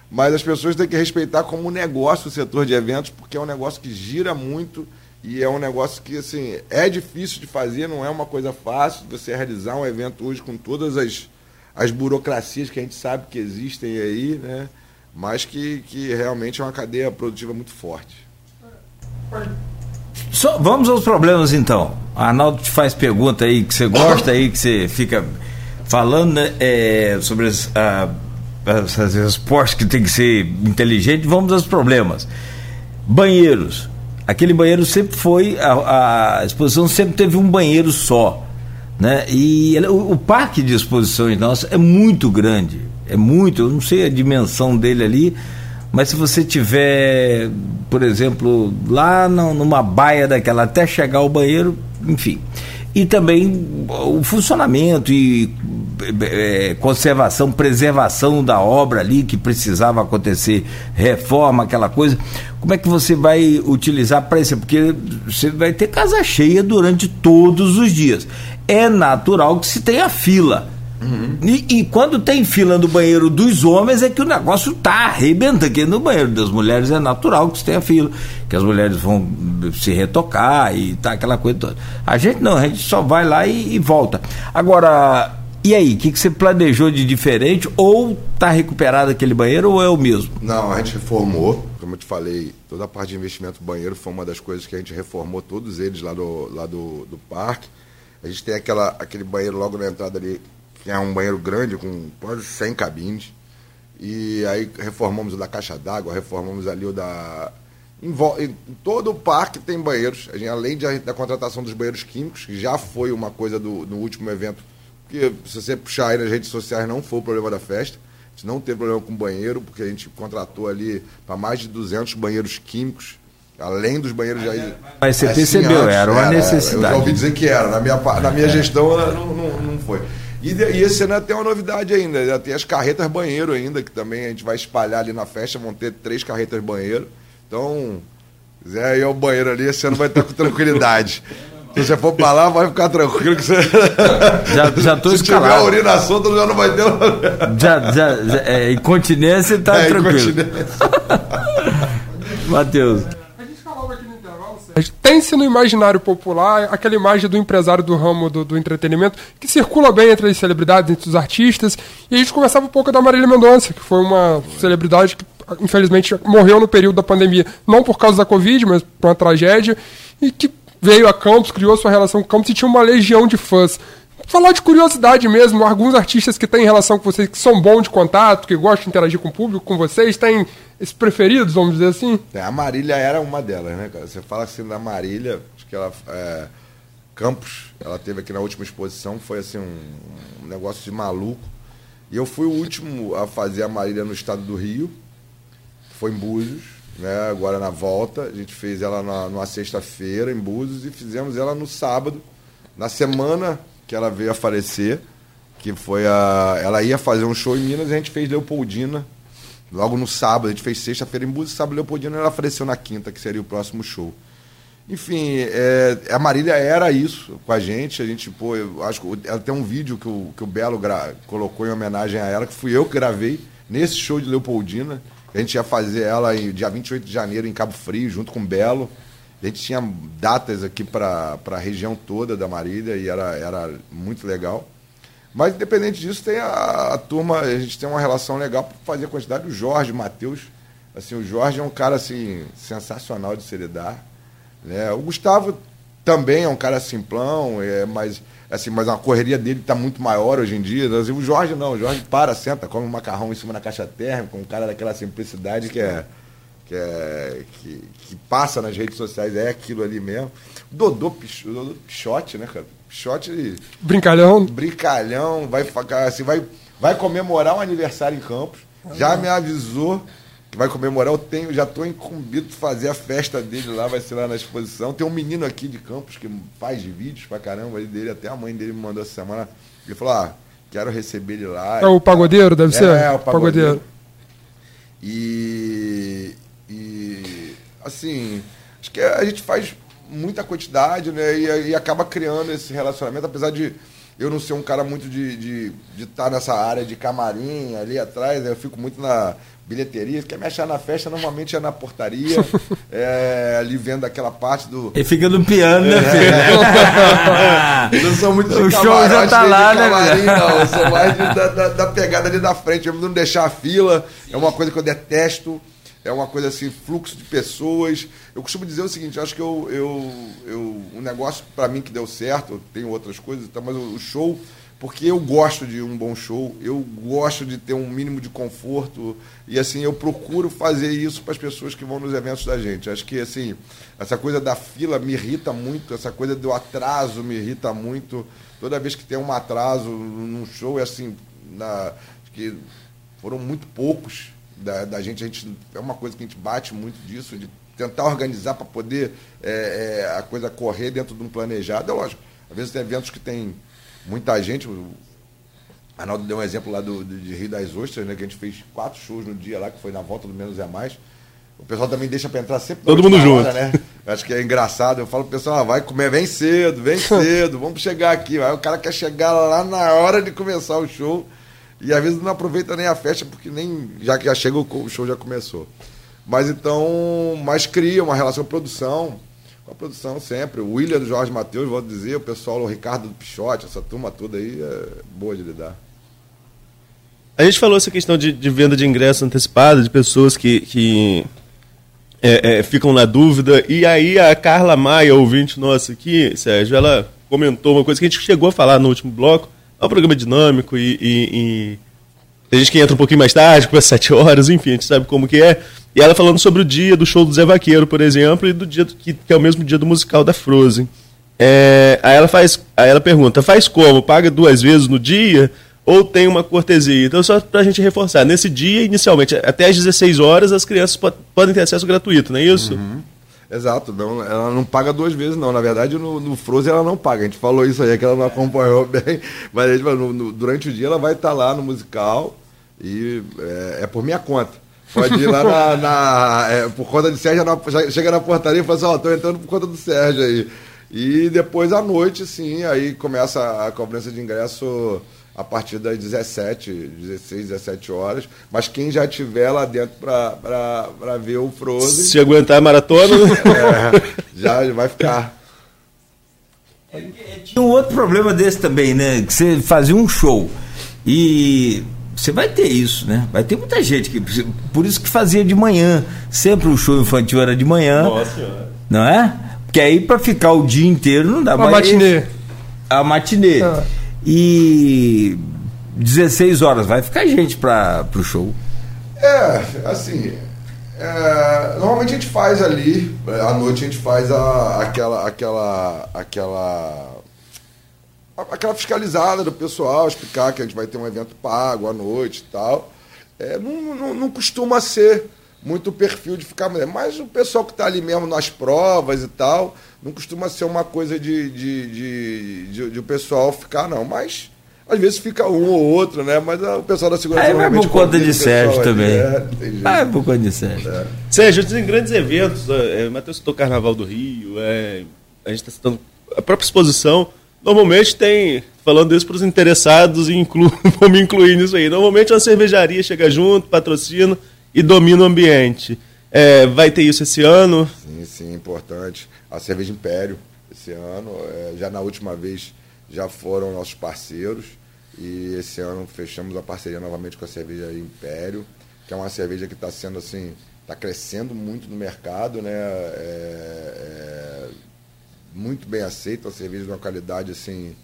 mas as pessoas têm que respeitar como negócio o setor de eventos, porque é um negócio que gira muito e é um negócio que assim é difícil de fazer, não é uma coisa fácil você realizar um evento hoje com todas as, as burocracias que a gente sabe que existem aí, né? mas que, que realmente é uma cadeia produtiva muito forte. Vamos aos problemas então. Arnaldo te faz pergunta aí que você gosta aí, que você fica falando né, é, sobre as, a essas respostas que tem que ser inteligente, vamos aos problemas. Banheiros. Aquele banheiro sempre foi, a, a exposição sempre teve um banheiro só. Né? E o, o, parque de exposições nosso é muito grande. É muito, eu não sei a dimensão dele ali, mas se você tiver, por exemplo, lá numa baia daquela até chegar ao banheiro, enfim. E também o funcionamento e é, conservação, preservação da obra ali que precisava acontecer, reforma, aquela coisa. Como é que você vai utilizar para isso? Porque você vai ter casa cheia durante todos os dias. É natural que se tenha fila. Uhum. E, e, quando tem fila no banheiro dos homens é que o negócio tá arrebentando. Aqui no banheiro das mulheres é natural que se tenha fila, que as mulheres vão se retocar e tá aquela coisa toda. A gente não, a gente só vai lá e, e volta. Agora, e aí, o que, que você planejou de diferente? Ou está recuperado aquele banheiro ou é o mesmo? Não, a gente reformou. Como eu te falei, toda a parte de investimento do banheiro foi uma das coisas que a gente reformou todos eles lá do, lá do, do parque. A gente tem aquela, aquele banheiro logo na entrada ali, que é um banheiro grande, com quase 100 cabines. E aí reformamos o da caixa d'água, reformamos ali o da. Em, em, todo o parque tem banheiros, gente, além de, da contratação dos banheiros químicos, que já foi uma coisa do, no último evento porque se você puxar aí nas redes sociais, não foi o problema da festa. A gente não teve problema com banheiro, porque a gente contratou ali para mais de 200 banheiros químicos, além dos banheiros já. Mas você percebeu, era uma era, necessidade. Eu já ouvi dizer que era. Na minha, na minha é. gestão não, não, não foi. E, e, esse ano tem uma novidade ainda, tem as carretas banheiro ainda, que também a gente vai espalhar ali na festa, vão ter três carretas banheiro. Então, quiser ir ao banheiro ali, você não vai estar com tranquilidade. Se você for pra lá, vai ficar tranquilo que você. Já, já tô Se tiver a escalado. urina solta, já não vai ter. Já, já, já, é, incontinência tá É, tranquilo. incontinência. Matheus. A gente falava aqui no intervalo, Sérgio, Tem-se no imaginário popular aquela imagem do empresário do ramo do, do entretenimento que circula bem entre as celebridades, entre os artistas. E a gente conversava um pouco da Marília Mendonça, que foi uma celebridade que, infelizmente, morreu no período da pandemia, não por causa da Covid, mas por uma tragédia, e que veio a Campos, criou sua relação com Campos e tinha uma legião de fãs. Falar de curiosidade mesmo, alguns artistas que têm relação com vocês, que são bons de contato, que gostam de interagir com o público, com vocês, têm esses preferidos, vamos dizer assim? É, a Marília era uma delas, né, cara? Você fala assim da Marília, acho que ela. É, Campos, ela teve aqui na última exposição, foi assim um, um negócio de maluco. E eu fui o último a fazer a Marília no estado do Rio, foi em Búzios, né? Agora na volta, a gente fez ela na, numa sexta-feira em Búzios e fizemos ela no sábado, na semana que ela veio a falecer, que foi a. Ela ia fazer um show em Minas e a gente fez Leopoldina Logo no sábado, a gente fez sexta-feira em Búzios, sábado Leopoldina, ela apareceu na quinta, que seria o próximo show. Enfim, é, a Marília era isso com a gente. A gente, pô, eu acho que ela tem um vídeo que o, que o Belo colocou em homenagem a ela, que fui eu que gravei nesse show de Leopoldina. A gente ia fazer ela em dia 28 de janeiro em Cabo Frio, junto com Belo. A gente tinha datas aqui para a região toda da Marília e era, era muito legal. Mas, independente disso, tem a, a turma, a gente tem uma relação legal para fazer a quantidade. O Jorge, o Matheus, assim, o Jorge é um cara, assim, sensacional de se lidar. Né? O Gustavo também é um cara simplão, é, mas, assim, mas a correria dele está muito maior hoje em dia. Assim, o Jorge não, o Jorge para, senta, come um macarrão em cima da caixa térmica, um cara daquela simplicidade que é... Que, é, que, que passa nas redes sociais, é aquilo ali mesmo. Dodô, Pich- Dodô Pichote, né, cara? Pichote Brincalhão. brincalhão, vai, assim, vai, vai comemorar um aniversário em Campos. Já me avisou que vai comemorar. Eu tenho, já estou incumbido de fazer a festa dele lá, vai ser lá na exposição. Tem um menino aqui de Campos que faz vídeos pra caramba dele, até a mãe dele me mandou essa semana. Ele falou: ah, quero receber ele lá. É o pagodeiro, deve ser? É, o pagodeiro. E, e assim, acho que a gente faz muita quantidade, né? E, e acaba criando esse relacionamento, apesar de eu não ser um cara muito de estar de, estar nessa área de camarim ali atrás, né? eu fico muito na bilheteria. Quer me achar na festa, normalmente é na portaria, é, ali vendo aquela parte do. Ele fica no piano, É. né, filho? Eu não sou muito de O show já tá lá, né, camarim, não. Eu sou mais de- da, da- da pegada ali da frente, mesmo não deixar a fila. É uma coisa que eu detesto. É uma coisa assim, fluxo de pessoas. Eu costumo dizer o seguinte, acho que eu, eu, eu um negócio para mim que deu certo, tem outras coisas, tá, mas o, show, porque eu gosto de um bom show, eu gosto de ter um mínimo de conforto e assim eu procuro fazer isso para as pessoas que vão nos eventos da gente. Acho que assim essa coisa da fila me irrita muito, essa coisa do atraso me irrita muito. Toda vez que tem um atraso num show é assim, na, que foram muito poucos da, da gente, a gente. É uma coisa que a gente bate muito disso, de tentar organizar para poder é, é, a coisa correr dentro de um planejado. É lógico, às vezes tem eventos que tem muita gente. O Arnaldo deu um exemplo lá do, de Rio das Ostras, né? Que a gente fez quatro shows no dia lá, que foi na volta do Menos é Mais. O pessoal também deixa para entrar sempre Todo mundo junto. né? Eu acho que é engraçado. Eu falo pro pessoal, ah, vai comer, vem cedo, vem cedo, vamos chegar aqui. Aí o cara quer chegar lá na hora de começar o show. E às vezes não aproveita nem a festa, porque nem. Já que já chega, o show já começou. Mas então. Mas cria uma relação produção. Com a produção sempre. O William do Jorge Matheus, vou dizer, o pessoal, o Ricardo do Pichote, essa turma toda aí é boa de lidar. A gente falou essa questão de, de venda de ingresso antecipada, de pessoas que, que é, é, ficam na dúvida. E aí a Carla Maia, ouvinte nossa aqui, Sérgio, ela comentou uma coisa que a gente chegou a falar no último bloco. É um programa dinâmico e, e- e tem gente que entra um pouquinho mais tarde, às 7 horas, enfim, a gente sabe como que é. E ela falando sobre o dia do show do Zé Vaqueiro, por exemplo, e do dia do- que, que é o mesmo dia do musical da Frozen. É, aí ela faz, aí ela pergunta, faz como? Paga duas vezes no dia ou tem uma cortesia? Então só pra gente reforçar, nesse dia inicialmente até às 16 horas as crianças po- podem ter acesso gratuito, não é isso? Exato, não, ela não paga duas vezes, não. Na verdade, no, no Frozen ela não paga. A gente falou isso aí, é que ela não acompanhou bem. Mas a gente falou, no- no- durante o dia ela vai estar lá no musical e é, é por minha conta. Pode ir lá na. na é, por conta de Sérgio, na, chega na portaria e fala assim: Ó, oh, tô entrando por conta do Sérgio aí. E depois à noite, sim, aí começa a cobrança de ingresso a partir das 17, 16, 17 horas. Mas quem já tiver lá dentro para ver o Frozen. Se aguentar a maratona, né? é, já vai ficar. É, tinha um outro problema desse também, né? Que você fazia um show e você vai ter isso, né? Vai ter muita gente que. Por isso que fazia de manhã. Sempre o show infantil era de manhã. Nossa senhora. Não é? Porque aí para ficar o dia inteiro não dá mais. A matinê. A matinê. Ah. E 16 horas, vai ficar gente para o show. É, assim. É, normalmente a gente faz ali, à noite a gente faz a, aquela, aquela, aquela, aquela fiscalizada do pessoal, explicar que a gente vai ter um evento pago à noite e tal. É, não, não, não costuma ser muito o perfil de ficar mulher. Mas o pessoal que está ali mesmo nas provas e tal, não costuma ser uma coisa de, de, de, de, de o pessoal ficar, não. Mas às vezes fica um ou outro, né? Mas o pessoal da segurança. É, vai por conta de Sérgio também. É, vai por conta de Sérgio. É. Sérgio, tem grandes eventos. É, Matheus citou Carnaval do Rio, é, a gente está citando a própria exposição. Normalmente tem, falando isso para os interessados, inclu, vou me incluir nisso aí. Normalmente uma cervejaria chega junto, patrocina e domina o ambiente. É, vai ter isso esse ano? Sim, sim, importante. A Cerveja Império, esse ano, é, já na última vez já foram nossos parceiros e esse ano fechamos a parceria novamente com a Cerveja Império, que é uma cerveja que está sendo assim, está crescendo muito no mercado, né? É, é, muito bem aceita, uma cerveja de uma qualidade assim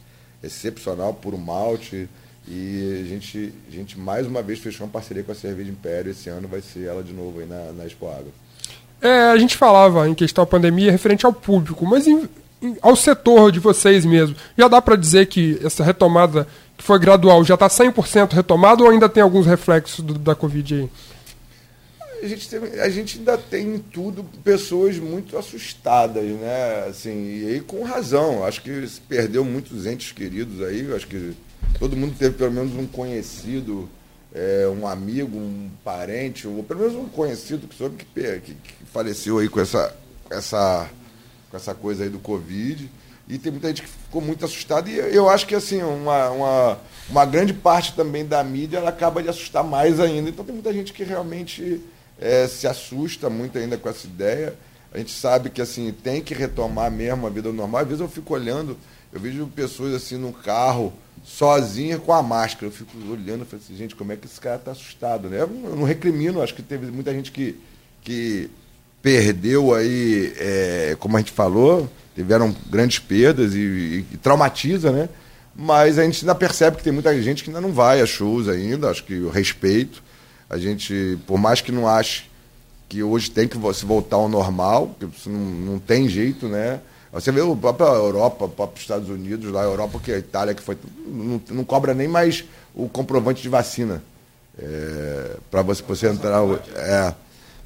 excepcional, puro malte, e a gente, a gente mais uma vez fechou uma parceria com a Cerveja Império. Esse ano vai ser ela de novo aí na, na Expo Água. É, a gente falava em questão da pandemia referente ao público, mas em, em, ao setor de vocês mesmo. Já dá para dizer que essa retomada, que foi gradual, já está 100% retomada ou ainda tem alguns reflexos do, da Covid aí? A gente, tem, a gente ainda tem tudo pessoas muito assustadas, né? Assim, e aí com razão. Acho que se perdeu muitos entes queridos aí. Acho que todo mundo teve pelo menos um conhecido, é, um amigo, um parente, ou pelo menos um conhecido que soube que, que, que faleceu aí com essa, essa, com essa coisa aí do Covid. E tem muita gente que ficou muito assustada. E eu acho que assim, uma, uma, uma grande parte também da mídia ela acaba de assustar mais ainda. Então tem muita gente que realmente é, se assusta muito ainda com essa ideia. A gente sabe que assim, tem que retomar mesmo a vida normal. Às vezes eu fico olhando, eu vejo pessoas assim no carro sozinha com a máscara. Eu fico olhando e falo assim, gente, como é que esse cara está assustado, né? Eu não recrimino, acho que teve muita gente que, que perdeu aí, é, como a gente falou, tiveram grandes perdas e, e, e, traumatiza, né? Mas a gente ainda percebe que tem muita gente que ainda não vai a shows ainda, acho que o respeito. A gente, por mais que não ache que hoje tem que se voltar ao normal, porque não, não tem jeito, né? Você vê a própria Europa, os próprios Estados Unidos, lá a Europa, que a Itália, que foi. Não, não cobra nem mais o comprovante de vacina. É, para você, você entrar. É.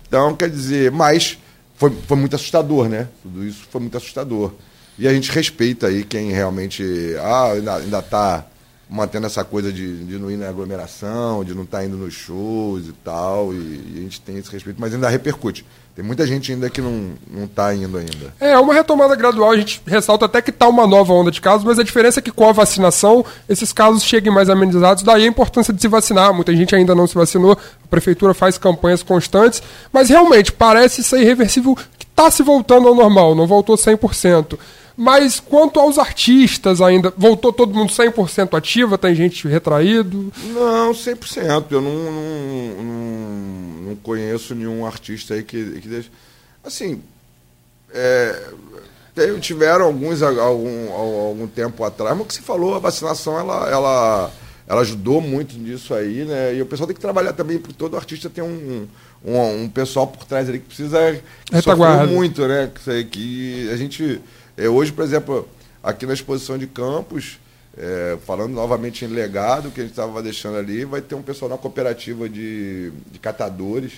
Então, quer dizer, mas foi, foi muito assustador, né? Tudo isso foi muito assustador. E a gente respeita aí quem realmente. Ah, ainda está mantendo essa coisa de, de não ir na aglomeração, de não estar tá indo nos shows e tal. E, e, a gente tem esse respeito, mas ainda repercute. Tem muita gente ainda que não, não tá indo ainda. É, uma retomada gradual, a gente ressalta até que está uma nova onda de casos, mas a diferença é que com a vacinação, esses casos cheguem mais amenizados, daí a importância de se vacinar. Muita gente ainda não se vacinou, a prefeitura faz campanhas constantes, mas realmente parece ser irreversível que está se voltando ao normal, não voltou 100%. Mas quanto aos artistas ainda, voltou todo mundo 100% ativa? Tem gente retraído? Não, 100%. Eu não, não, não, não conheço nenhum artista aí que, que deixa... Assim, é, tiveram alguns algum, algum tempo atrás, mas o que você falou, a vacinação, ela, ela, ela ajudou muito nisso aí, né? E o pessoal tem que trabalhar também, porque todo artista tem um, um, um pessoal por trás ali que precisa... Que muito, né? Que, que a gente é, hoje, por exemplo, aqui na exposição de campos, é, falando novamente em legado, que a gente estava deixando ali, vai ter um pessoal na cooperativa de, de catadores,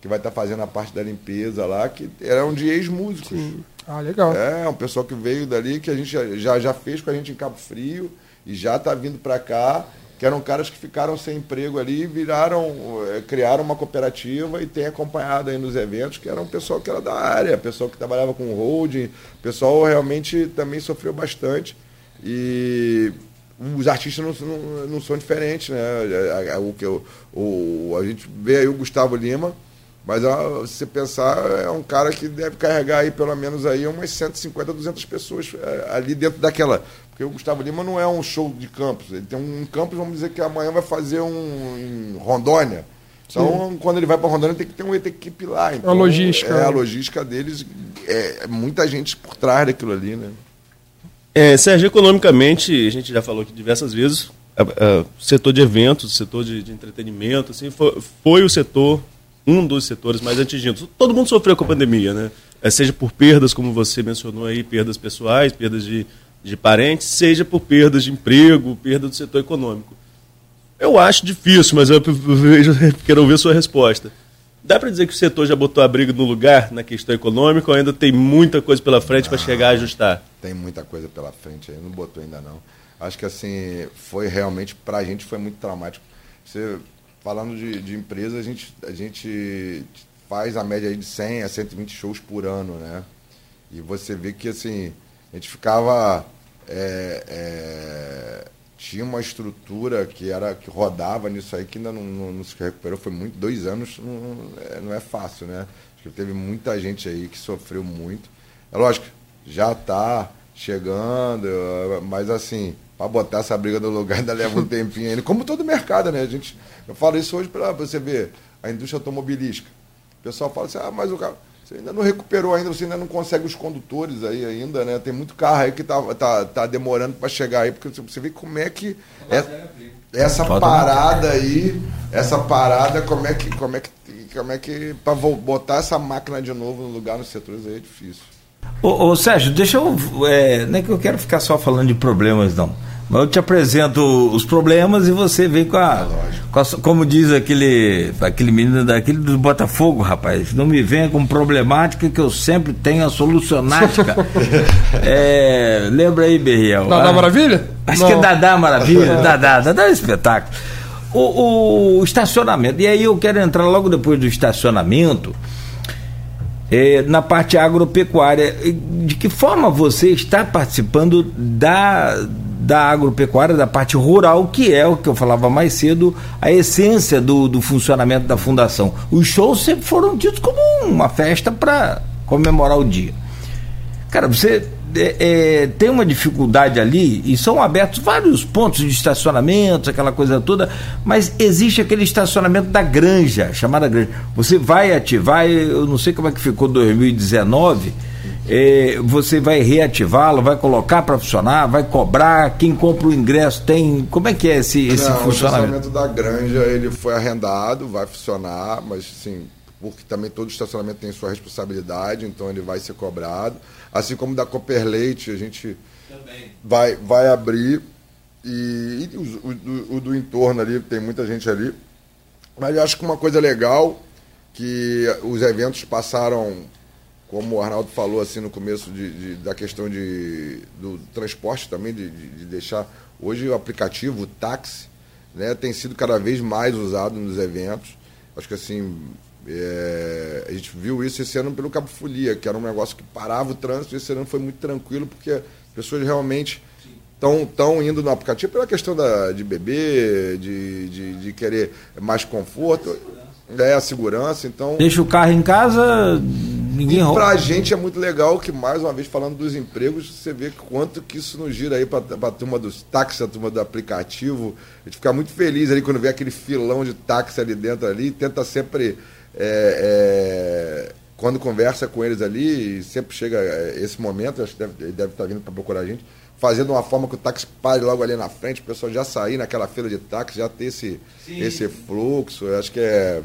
que vai estar tá fazendo a parte da limpeza lá, que eram de ex-músicos. Ah, legal. É, um pessoal que veio dali, que a gente já, já fez com a gente em Cabo Frio, e já está vindo para cá, que eram caras que ficaram sem emprego ali e viraram, eh, criaram uma cooperativa e tem acompanhado aí nos eventos, que era um pessoal que era da área, pessoal que trabalhava com holding, pessoal realmente também sofreu bastante. E os artistas não, não, não são diferentes, né? O que o, o, a gente vê aí o Gustavo Lima, mas se você pensar, é um cara que deve carregar aí pelo menos aí umas 150, 200 pessoas é, ali dentro daquela. Porque o Gustavo Lima não é um show de campos. Ele tem um campus, vamos dizer que amanhã vai fazer um em Rondônia. Então, Sim. quando ele vai para Rondônia, tem que ter uma equipe lá. Então, a logística. É, a logística deles, é, é muita gente por trás daquilo ali, né? É, Sérgio, economicamente, a gente já falou aqui diversas vezes, o setor de eventos, o setor de, de entretenimento, assim, foi, foi, o setor um dos setores mais atingidos. Todo mundo sofreu com a pandemia, né? É, seja por perdas, como você mencionou aí, perdas pessoais, perdas de, de parentes, seja por perdas de emprego, perda do setor econômico. Eu acho difícil, mas eu vejo, quero ouvir a sua resposta. Dá para dizer que o setor já botou a briga no lugar na questão econômica ou ainda tem muita coisa pela frente para chegar a ajustar? Tem muita coisa pela frente aí, não botou ainda não. Acho que assim, foi realmente, para a gente foi muito traumático. Você falando de, de empresa, a gente, a gente faz a média aí de 100 a 120 shows por ano, né? E você vê que, assim, a gente ficava... É, é, tinha uma estrutura que era que rodava nisso aí que ainda não, não, não se recuperou. Foi muito, dois anos não, é, não é fácil, né? Acho que teve muita gente aí que sofreu muito. É lógico, já está chegando, mas assim, para botar essa briga no lugar ainda leva um tempinho ainda. Como todo mercado, né? A gente, eu falo isso hoje para você ver a indústria automobilística. O pessoal fala assim, ah, mas o carro. Você ainda não recuperou ainda, você ainda não consegue os condutores aí ainda, né? Tem muito carro aí que tá, tá, tá demorando para chegar aí, porque você vê como é que é, essa parada aí, essa parada, como é que, como é que, como é que para botar essa máquina de novo no lugar nos setores aí é difícil. Ô, ô Sérgio, deixa eu. É, não é que eu quero ficar só falando de problemas, não. Mas eu te apresento os problemas e você vem com a. Com a como diz aquele, aquele menino daquele do Botafogo, rapaz. Não me venha com problemática que eu sempre tenho a solucionática. é, lembra aí, Berriel? Dadá ah, Maravilha? Acho não. que é Dadá Maravilha. Dadá, Dadá é um espetáculo. O, o estacionamento. E aí eu quero entrar logo depois do estacionamento é, na parte agropecuária. De que forma você está participando da, da agropecuária, da parte rural, que é o que eu falava mais cedo, a essência do, do funcionamento da fundação? Os shows sempre foram tidos como uma festa para comemorar o dia. Cara, você é, é, tem uma dificuldade ali e são abertos vários pontos de estacionamento, aquela coisa toda, mas existe aquele estacionamento da granja, chamada granja. Você vai ativar, eu não sei como é que ficou 2019, é, você vai reativá-lo, vai colocar para funcionar, vai cobrar, quem compra o ingresso tem. Como é que é esse, esse não, funcionamento? O estacionamento da granja ele foi arrendado, vai funcionar, mas sim, porque também todo estacionamento tem sua responsabilidade, então ele vai ser cobrado. Assim como da Copper Leite, a gente vai, vai abrir. E, e o, o, o, do entorno ali, tem muita gente ali. Mas eu acho que uma coisa legal, que os eventos passaram, como o Arnaldo falou assim no começo, de, de da questão de, do transporte também, de, de, de deixar. Hoje o aplicativo, o táxi, né, tem sido cada vez mais usado nos eventos. Acho que assim, é, a gente viu isso esse ano pelo Cabo Folia, que era um negócio que parava o trânsito, esse ano foi muito tranquilo, porque as pessoas realmente estão tão indo no aplicativo pela questão da, de beber, de, de, de querer mais conforto. É a segurança, então. Deixa o carro em casa, ninguém rouba. Pra gente é muito legal que, mais uma vez, falando dos empregos, você vê quanto que isso nos gira aí pra, pra turma dos táxis, a turma do aplicativo. A gente fica muito feliz ali quando vê aquele filão de táxi ali dentro ali, tenta sempre é, é, quando conversa com eles ali, sempre chega é, esse momento, acho que deve, ele deve estar vindo para procurar a gente, fazendo uma forma que o táxi pare logo ali na frente, o pessoal já sair naquela fila de táxi, já ter esse, esse fluxo, eu acho que é,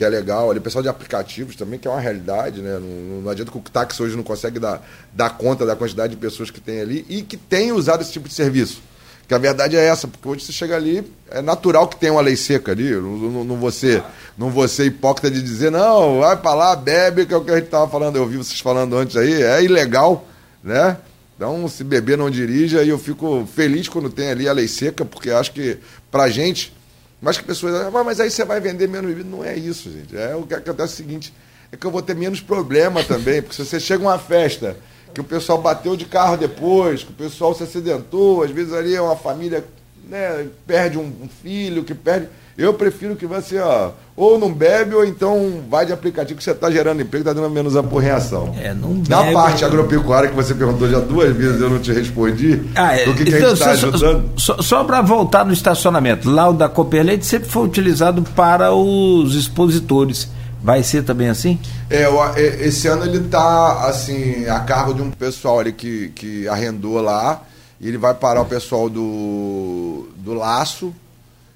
que é legal. Ali, o pessoal de aplicativos também, que é uma realidade, né? Não, não adianta que o táxi hoje não consegue dar, dar conta da quantidade de pessoas que tem ali e que tem usado esse tipo de serviço. Que a verdade é essa, porque hoje você chega ali, é natural que tenha uma lei seca ali. Não, não, não, ser, não ser hipócrita de dizer, não, vai pra lá, bebe, que é o que a gente estava falando, eu ouvi vocês falando antes aí, é ilegal, né? Então, se beber, não dirija. E eu fico feliz quando tem ali a lei seca, porque acho que, pra gente, mas que pessoas. Ah, mas aí você vai vender menos bebida. Não é isso, gente. É o que acontece é o seguinte: é que eu vou ter menos problema também, porque se você chega a uma festa que o pessoal bateu de carro depois, que o pessoal se acidentou, às vezes ali é uma família, né, perde um, um filho, que perde. Eu prefiro que você, ó, ou não bebe, ou então vai de aplicativo que você está gerando emprego, está dando menos apurreação. É, não bebe. Na parte agropecuária que você perguntou já duas vezes, eu não te respondi. Ah, é, do que, que a então, gente está ajudando. Só, só para voltar no estacionamento, lá o da Copperleite sempre foi utilizado para os expositores. Vai ser também assim? É, é, esse ano ele tá assim, a cargo de um pessoal ali que, que arrendou lá. E ele vai parar o pessoal do, do laço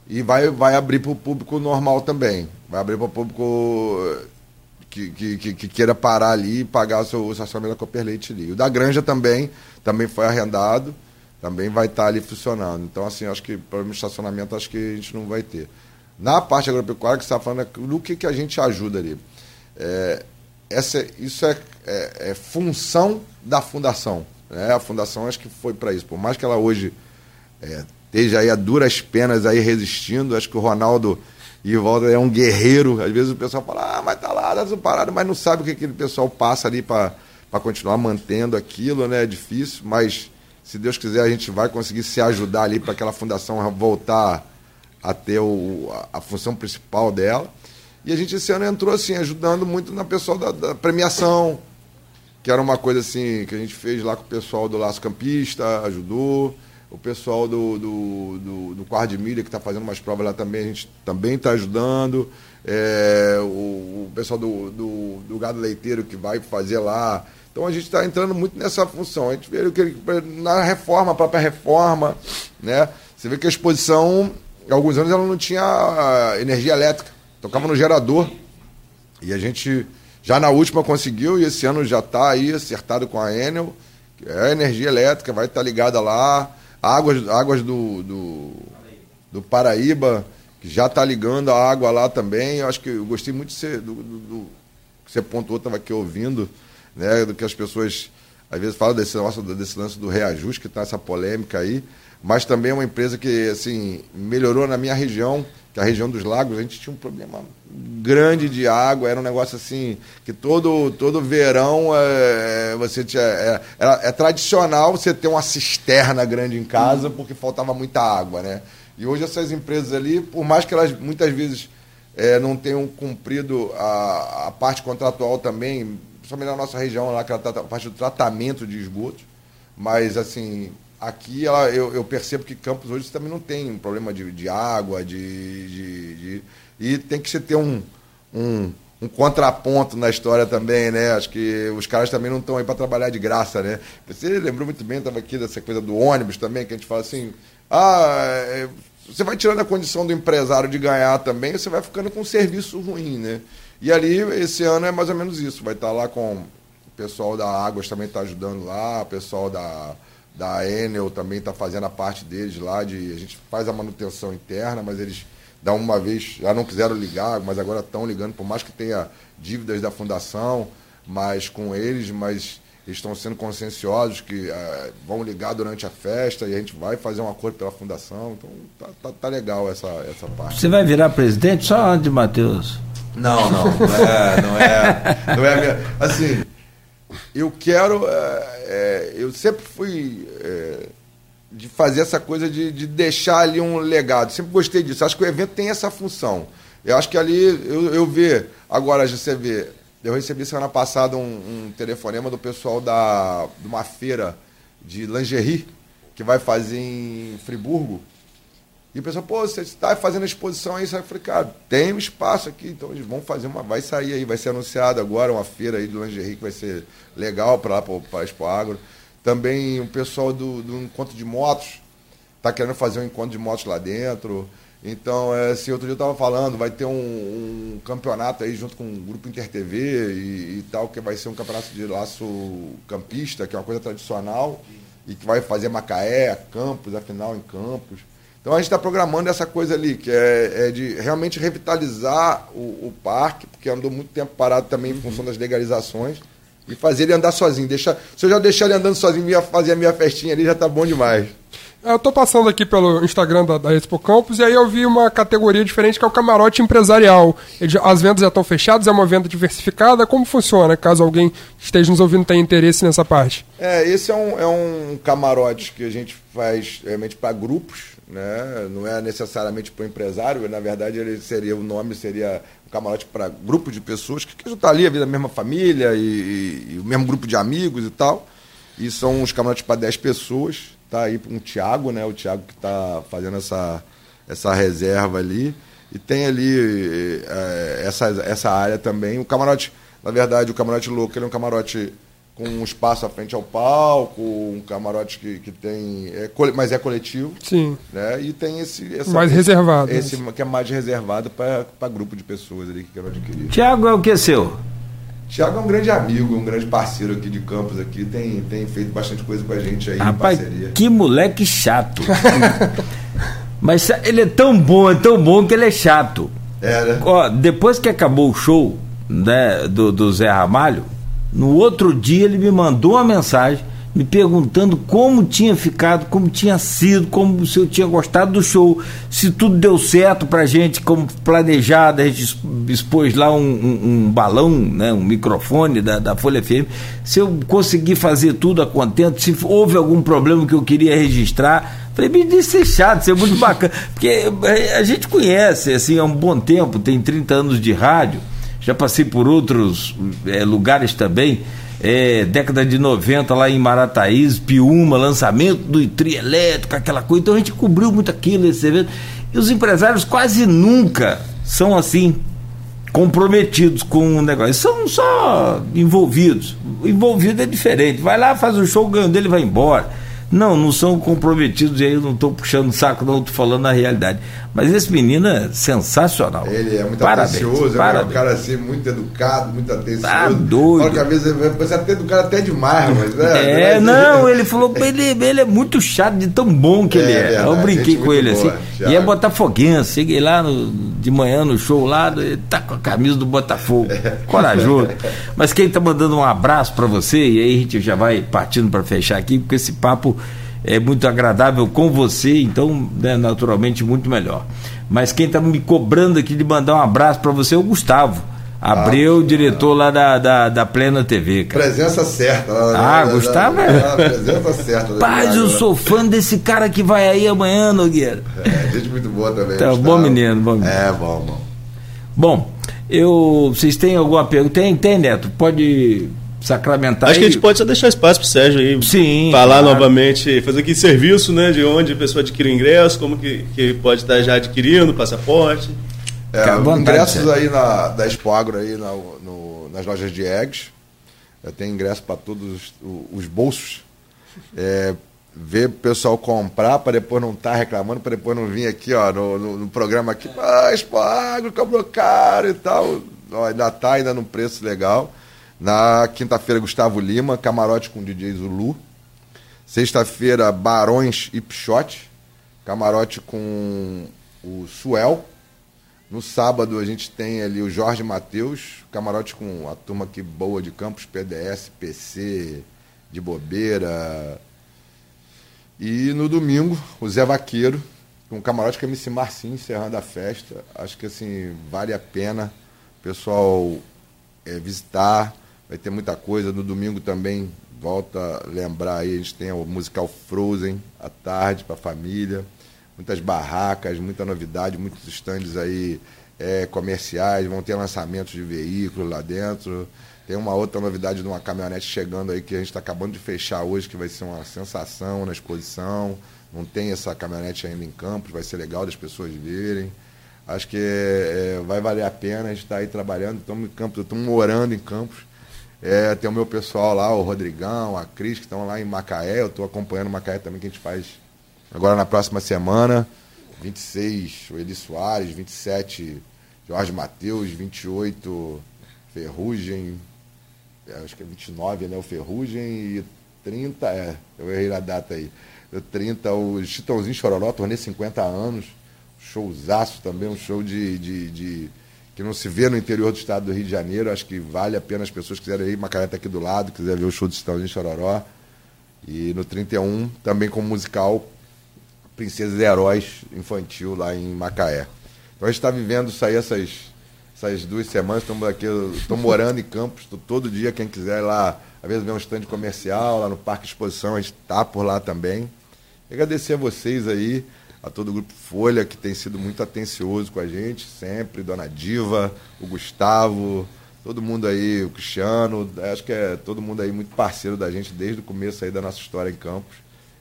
e vai, vai abrir para o público normal também. Vai abrir para o público eh, que, que, que, que queira parar ali e pagar o seu o estacionamento da Copperleite ali. O da Granja também, também foi arrendado, também vai estar ali funcionando. Então, assim, acho que problema de estacionamento acho que a gente não vai ter. Na parte agropecuária que você está falando, é do que, que a gente ajuda ali? É, essa, isso é, é- é função da fundação. Né? A fundação acho que foi para isso. Por mais que ela hoje é, esteja aí a duras penas aí resistindo, acho que o Ronaldo e volta é um guerreiro. Às vezes o pessoal fala, ah, mas tá lá, tá parado, mas não sabe o que aquele pessoal passa ali para continuar mantendo aquilo, né? É difícil, mas se Deus quiser a gente vai conseguir se ajudar ali para aquela fundação voltar a ter o, a, a função principal dela. E a gente esse ano entrou assim, ajudando muito na pessoal da, da premiação, que era uma coisa assim que a gente fez lá com o pessoal do Laço Campista, ajudou. O pessoal do, do, do, do de Milha, que está fazendo umas provas lá também, a gente também está ajudando. É, o, o pessoal do, do, do Gado Leiteiro que vai fazer lá. Então a gente está entrando muito nessa função. A gente vê que na reforma, a própria reforma, né? Você vê que a exposição, há alguns anos, ela não tinha ah, energia elétrica. Tocava no gerador. E a gente já na última conseguiu, e esse ano já está aí acertado com a Enel, que é energia elétrica, vai estar ligada lá. Águas, águas do, do, do Paraíba, que já está ligando a água lá também. Eu acho que eu gostei muito de ser, do, do, do que você pontuou, estava aqui ouvindo, né, do que as pessoas às vezes falam desse, nosso, desse lance do reajuste, que está essa polêmica aí, mas também é uma empresa que assim, melhorou na minha região, que é a região dos lagos, a gente tinha um problema grande de água, era um negócio assim, que todo, todo verão é, você tinha. É, era- é tradicional você ter uma cisterna grande em casa porque faltava muita água, né? E hoje essas empresas ali, por mais que elas muitas vezes é, não tenham cumprido a, a parte contratual também, principalmente na nossa região, lá, que ela trata- a parte do tratamento de esgotos, mas assim, aqui ela, eu, eu percebo que Campos hoje também não tem um problema de, de água, de, de- de- E tem que se ter um, um, um contraponto na história também, né? Acho que os caras também não estão aí para trabalhar de graça, né? Você lembrou muito bem, estava aqui dessa coisa do ônibus também, que a gente fala assim, ah, é, você vai tirando a condição do empresário de ganhar também, você vai ficando com um serviço ruim, né? E ali, esse ano é mais ou menos isso, vai estar lá com o pessoal da Águas também está ajudando lá, o pessoal da, da Enel também está fazendo a parte deles lá, de, a gente faz a manutenção interna, mas eles dão uma vez, já não quiseram ligar, mas agora estão ligando, por mais que tenha dívidas da fundação, mas com eles, mas eles estão sendo conscienciosos que eh, vão ligar durante a festa e a gente vai fazer um acordo pela fundação. Então tá, tá, tá legal essa, essa parte. Você vai virar presidente só antes de Matheus? Não, não, não é, não é, não é minha, assim, eu quero, é, é, eu sempre fui é, de fazer essa coisa de, de deixar ali um legado, sempre gostei disso, acho que o evento tem essa função, eu acho que ali, eu, eu ver, agora você vê, eu recebi semana passada um, um telefonema do pessoal da, de uma feira de lingerie, que vai fazer em Friburgo, e o pessoal, pô, você está fazendo exposição aí? Eu falei, cara, tem um espaço aqui, então eles vão fazer uma. Vai sair aí, vai ser anunciado agora uma feira aí de lingerie que vai ser legal para lá, para Expo Agro. Também o pessoal do, do encontro de motos está querendo fazer um encontro de motos lá dentro. Então, é, assim, outro dia eu estava falando, vai ter um, um campeonato aí junto com o Grupo InterTV e, e tal, que vai ser um campeonato de laço campista, que é uma coisa tradicional, e que vai fazer Macaé, Campos, afinal em Campos. Então a gente está programando essa coisa ali, que é, é de realmente revitalizar o, o parque, porque andou muito tempo parado também em função das legalizações. E fazer ele andar sozinho. Deixar, se eu já deixar ele andando sozinho e fazer a minha festinha ali, já tá bom demais. Eu tô passando aqui pelo Instagram da, da Expo Campus e aí eu vi uma categoria diferente que é o camarote empresarial. Ele, as vendas já estão fechadas, é uma venda diversificada. Como funciona, caso alguém esteja nos ouvindo tenha interesse nessa parte? É, esse é um, é um camarote que a gente faz realmente para grupos, né? Não é necessariamente para o empresário, na verdade ele seria o nome seria um camarote para grupo de pessoas que querem estar ali a vida da mesma família e, e, e o mesmo grupo de amigos e tal. E são uns camarotes para 10 pessoas tá aí com o Thiago, né? O Thiago que está fazendo essa, essa reserva ali. E tem ali é, essa, essa área também. O camarote, na verdade, o camarote louco, ele é um camarote com um espaço à frente ao palco, um camarote que, que tem. É, mas é coletivo. Sim. Né? E tem esse. Essa, mais reservado. Esse que é mais reservado para grupo de pessoas ali que querem adquirir. Tiago é o que seu? Tiago é um grande amigo, um grande parceiro aqui de Campos aqui, tem, tem feito bastante coisa com a gente aí Rapaz, que moleque chato. Mas ele é tão bom, é tão bom que ele é chato. É, né? Ó, depois que acabou o show né, do, do Zé Ramalho, no outro dia ele me mandou uma mensagem me perguntando como tinha ficado, como tinha sido, como se eu tinha gostado do show, se tudo deu certo pra gente, como planejado, a gente expôs lá um, um, um balão, né, um microfone da, da Folha FM, se eu consegui fazer tudo a contento, se houve algum problema que eu queria registrar. Falei, me disse é chato, isso é muito bacana, porque a gente conhece, assim, há um bom tempo, tem 30 anos de rádio, já passei por outros é, lugares também, é, década de 90 lá em Marataízes, Piúma, lançamento do Tri elétrico, aquela coisa. Então a gente cobriu muito aquilo, esse evento. E os empresários quase nunca são assim, comprometidos com o negócio. São só envolvidos. Envolvido é diferente. Vai lá, faz o show, ganha dele vai embora. Não, não são comprometidos e aí eu não estou puxando o saco, não, estou falando a realidade. Mas esse menino é sensacional. Ele é muito parabéns, atencioso, parabéns. é um cara assim, muito educado, muito atencioso. Tá doido. Que às vezes você até educado até demais, mas né? É, não, ele falou que ele, ele é muito chato de tão bom que é, ele é. Verdade, eu brinquei com ele boa, assim. E é botafoguense, cheguei lá no, de manhã no show lá, ele tá com a camisa do Botafogo. É. Corajoso. Mas quem tá mandando um abraço para você, e aí a gente já vai partindo para fechar aqui, porque esse papo é muito agradável com você, então, né, naturalmente, muito melhor. Mas quem está me cobrando aqui de mandar um abraço para você é o Gustavo. Abreu, ah, diretor lá da, da, da, Plena TV, cara. Presença certa. Lá, ah, Gustavo é. presença certa. Paz, eu sou fã desse cara que vai aí amanhã, Nogueira. É, gente muito boa também. Tá, bom menino, bom menino. É, bom, bom. Bom, eu, vocês têm alguma pergunta? Tem, tem, Neto? Pode sacramentar. Acho que a gente pode só deixar espaço para o Sérgio aí Sim, falar claro. novamente, fazer aqui serviço, né, de onde a pessoa adquire o ingresso, como que, que pode estar já adquirindo, passaporte. É, vontade, ingressos aí na, da Expo Agro aí na, no, nas lojas de eggs. Tem ingresso para todos os, os bolsos. É, ver o pessoal comprar para depois não estar tá reclamando, para depois não vir aqui ó, no, no, no programa aqui, ah, Expo Agro cobrou caro e tal. Ó, ainda está ainda num preço legal. Na quinta-feira, Gustavo Lima, camarote com DJ Zulu. Sexta-feira, Barões e Pichote, camarote com o Suel. No sábado, a gente tem ali o Jorge Matheus, camarote com a turma aqui boa de Campos, PDS, PC, de bobeira. E no domingo, o Zé Vaqueiro, com o camarote com a MC Marcinho, encerrando a festa. Acho que assim, vale a pena o pessoal é, visitar vai ter muita coisa. No domingo também, volta a lembrar aí, a gente tem o musical Frozen à tarde para a família. Muitas barracas, muita novidade, muitos estandes aí é, comerciais, vão ter lançamentos de veículos lá dentro. Tem uma outra novidade de uma caminhonete chegando aí que a gente está acabando de fechar hoje, que vai ser uma sensação na exposição. Não tem essa caminhonete ainda em Campos, vai ser legal das pessoas verem. Acho que é, vai valer a pena, a gente está aí trabalhando, estamos em Campos, estamos morando em Campos. É, tem o meu pessoal lá, o Rodrigão, a Cris, que estão lá em Macaé. Eu estou acompanhando Macaé também, que a gente faz agora na próxima semana. 26, o Eli Soares, 27, Jorge Matheus, 28, Ferrugem, é, acho que é 29, né? O Ferrugem e 30, é, eu errei a data aí. 30, o Chitãozinho Chororó, tornei 50 anos. Showzaço também, um show de, de, de que não se vê no interior do estado do Rio de Janeiro. Acho que vale a pena as pessoas quiserem ir. Macaé está aqui do lado, quiser ver o show do Estãozinho Chororó. E no 31, também com musical Princesas e Heróis infantil lá em Macaé. Então a gente está vivendo isso aí essas, essas duas semanas. Estamos aqui, estou morando em Campos, tô todo dia, quem quiser ir lá, às vezes ver um stand comercial, lá no Parque Exposição, a gente está por lá também. E agradecer a vocês aí a todo o Grupo Folha, que tem sido muito atencioso com a gente, sempre, Dona Diva, o Gustavo, todo mundo aí, o Cristiano, acho que é todo mundo aí muito parceiro da gente desde o começo aí da nossa história em Campos.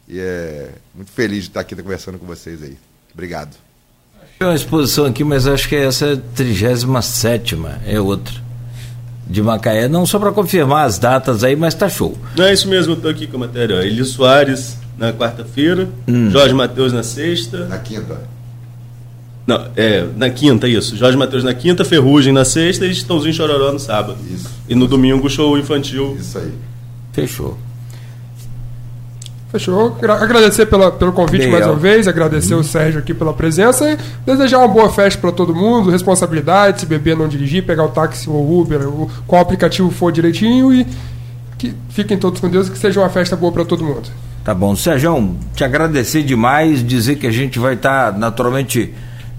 E é muito feliz de estar aqui conversando com vocês aí. Obrigado. Tem uma exposição aqui, mas acho que essa é a 37 é outra. De Macaé, não só para confirmar as datas aí, mas tá show. Não é isso mesmo, eu tô aqui com a matéria. Eli Soares, na quarta-feira, hum. Jorge Matheus na sexta. Na quinta. Não, é, na quinta, isso. Jorge Matheus na quinta, Ferrugem na sexta e Estãozinho Chororó no sábado. Isso. E no domingo, show infantil. Isso aí. Fechou. Fechou. Agradecer pela, pelo convite Bem, mais uma vez, agradecer o Sérgio aqui pela presença e desejar uma boa festa para todo mundo, responsabilidade, se beber, não dirigir, pegar o táxi ou Uber, ou qual aplicativo for direitinho e que fiquem todos com Deus e que seja uma festa boa para todo mundo. Tá bom. Sérgio, te agradecer demais, dizer que a gente vai estar tá, naturalmente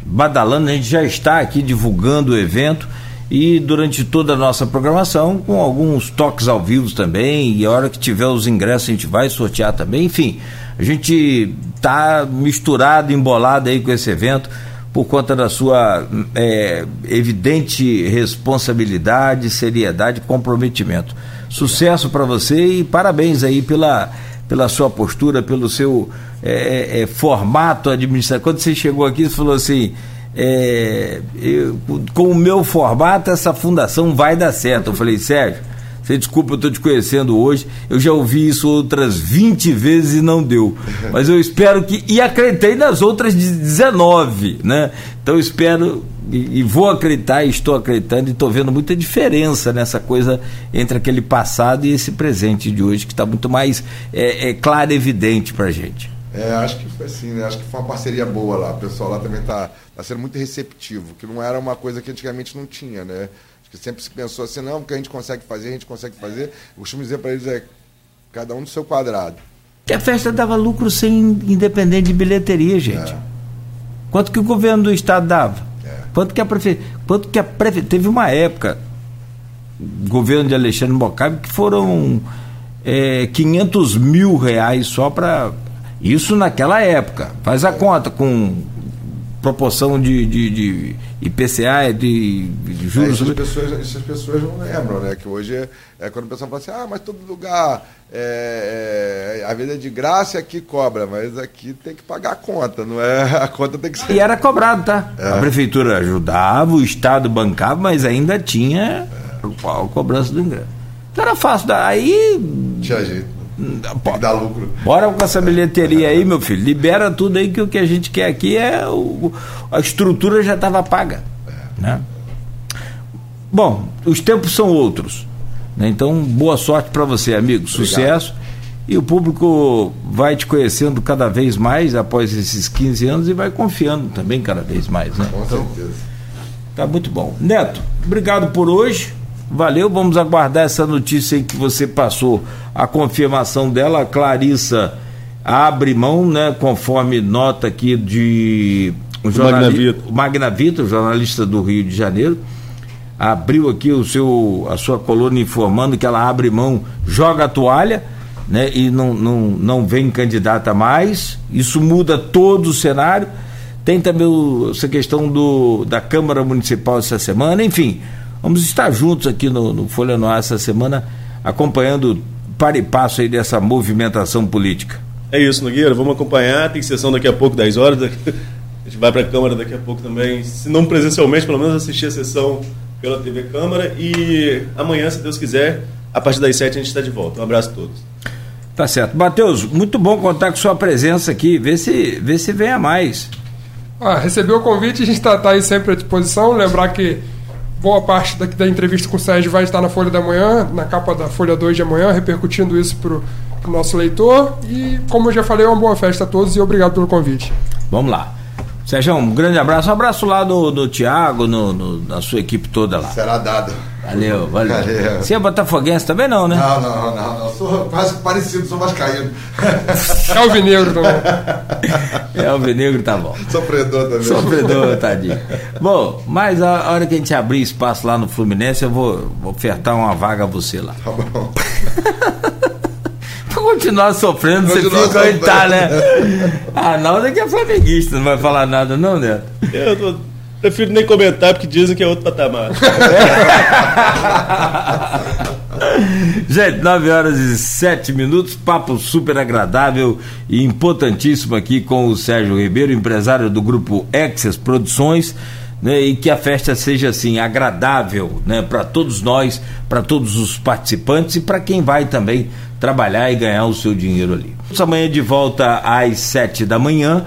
badalando, a gente já está aqui divulgando o evento e durante toda a nossa programação, com alguns toques ao vivo também, e a hora que tiver os ingressos a gente vai sortear também, enfim, a gente tá misturado, embolado aí com esse evento por conta da sua é, evidente responsabilidade, seriedade comprometimento. Sucesso para você e parabéns aí pela pela sua postura, pelo seu é, é, é, formato administrativo. Quando você chegou aqui, você falou assim. É, eu, com o meu formato, essa fundação vai dar certo. Eu falei, Sérgio, você desculpa, eu estou te conhecendo hoje. Eu já ouvi isso outras 20 vezes e não deu. Mas eu espero que. E acreditei nas outras 19, né? Então espero e, e vou acreditar, e estou acreditando, e estou vendo muita diferença nessa coisa entre aquele passado e esse presente de hoje, que está muito mais é, é, claro e evidente para a gente. É, acho que foi assim, né? Acho que foi uma parceria boa lá. O pessoal lá também está tá sendo muito receptivo, que não era uma coisa que antigamente não tinha, né? Sempre se pensou assim, não, porque a gente consegue fazer, a gente consegue fazer. Eu costumo dizer para eles, é cada um no seu quadrado. Que a festa dava lucro sem independente de bilheteria, gente. É. Quanto que o governo do estado dava? É. Quanto que a prefeitura. Quanto que a prefeitura. Teve uma época, governo de Alexandre Bocabe, que foram é, 500 mil reais só para. Isso naquela época. Faz a conta com proporção de, de, de IPCA, de, de juros. É, essas, pessoas, essas pessoas não lembram, né? Que hoje é, é quando o pessoal fala assim, ah, mas todo lugar, é, é, a vida é de graça e aqui cobra, mas aqui tem que pagar a conta, não é? A conta tem que ser. E era cobrado, tá? A prefeitura ajudava, o Estado bancava, mas ainda tinha a cobrança do ingresso. Então era fácil, aí. Tinha jeito. Lucro. Bora com essa bilheteria aí, meu filho. Libera tudo aí que o que a gente quer aqui é o, a estrutura já estava paga. Né? Bom, os tempos são outros. Né? Então, boa sorte para você, amigo. Obrigado. Sucesso. E o público vai te conhecendo cada vez mais após esses 15 anos e vai confiando também cada vez mais. Né? Com então, certeza. Tá muito bom. Neto, obrigado por hoje. Valeu, vamos aguardar essa notícia aí que você passou, a confirmação dela. A Clarissa abre mão, né, conforme nota aqui de o jornalista Magna Vitor, jornalista do Rio de Janeiro, abriu aqui o seu a sua coluna informando que ela abre mão, joga a toalha, né, e não, não, não vem candidata mais. Isso muda todo o cenário. Tem também o, essa questão do, da Câmara Municipal essa semana, enfim. Vamos estar juntos aqui no, no Folha Noir essa semana, acompanhando para e passo aí dessa movimentação política. É isso, Nogueira, vamos acompanhar, tem sessão daqui a pouco, 10 horas, a gente vai para a Câmara daqui a pouco também, se não presencialmente, pelo menos assistir a sessão pela TV Câmara e amanhã, se Deus quiser, a partir das 7 a gente está de volta. Um abraço a todos. Tá certo. Matheus, muito bom contar com sua presença aqui, vê se, vê se venha mais. Ah, recebeu o convite, a gente está tá aí sempre à disposição, lembrar que boa parte da, da, entrevista com o Sérgio vai estar na Folha da Manhã, na capa da Folha 2 de amanhã, repercutindo isso para o nosso leitor. E, como eu já falei, uma boa festa a todos e obrigado pelo convite. Vamos lá. Sérgio, um grande abraço. Um abraço lá do, do Tiago, no, no, na sua equipe toda lá. Será dado. Valeu, valeu. Valeu. Você é botafoguense também não, né? Não, não, não, não. Sou quase parecido, sou vascaíno. É o Vinegro também. É, o Venegro tá bom. Sofredor também. Sofredor, tadinho. Bom, mas a hora que a gente abrir espaço lá no Fluminense, eu vou, vou ofertar uma vaga a você lá. Tá bom. Continuar sofrendo, você fica onde tá, né? sofrendo. Ah, não, daqui é flamenguista, não vai falar nada, não, Neto? Eu tô- prefiro nem comentar porque dizem que é outro patamar. Gente, 9 horas e 7 minutos, papo super agradável e importantíssimo aqui com o Sérgio Ribeiro, empresário do grupo Exas Produções. Né, e que a festa seja assim agradável né, para todos nós, para todos os participantes e para quem vai também trabalhar e ganhar o seu dinheiro ali. Amanhã de volta às 7 da manhã.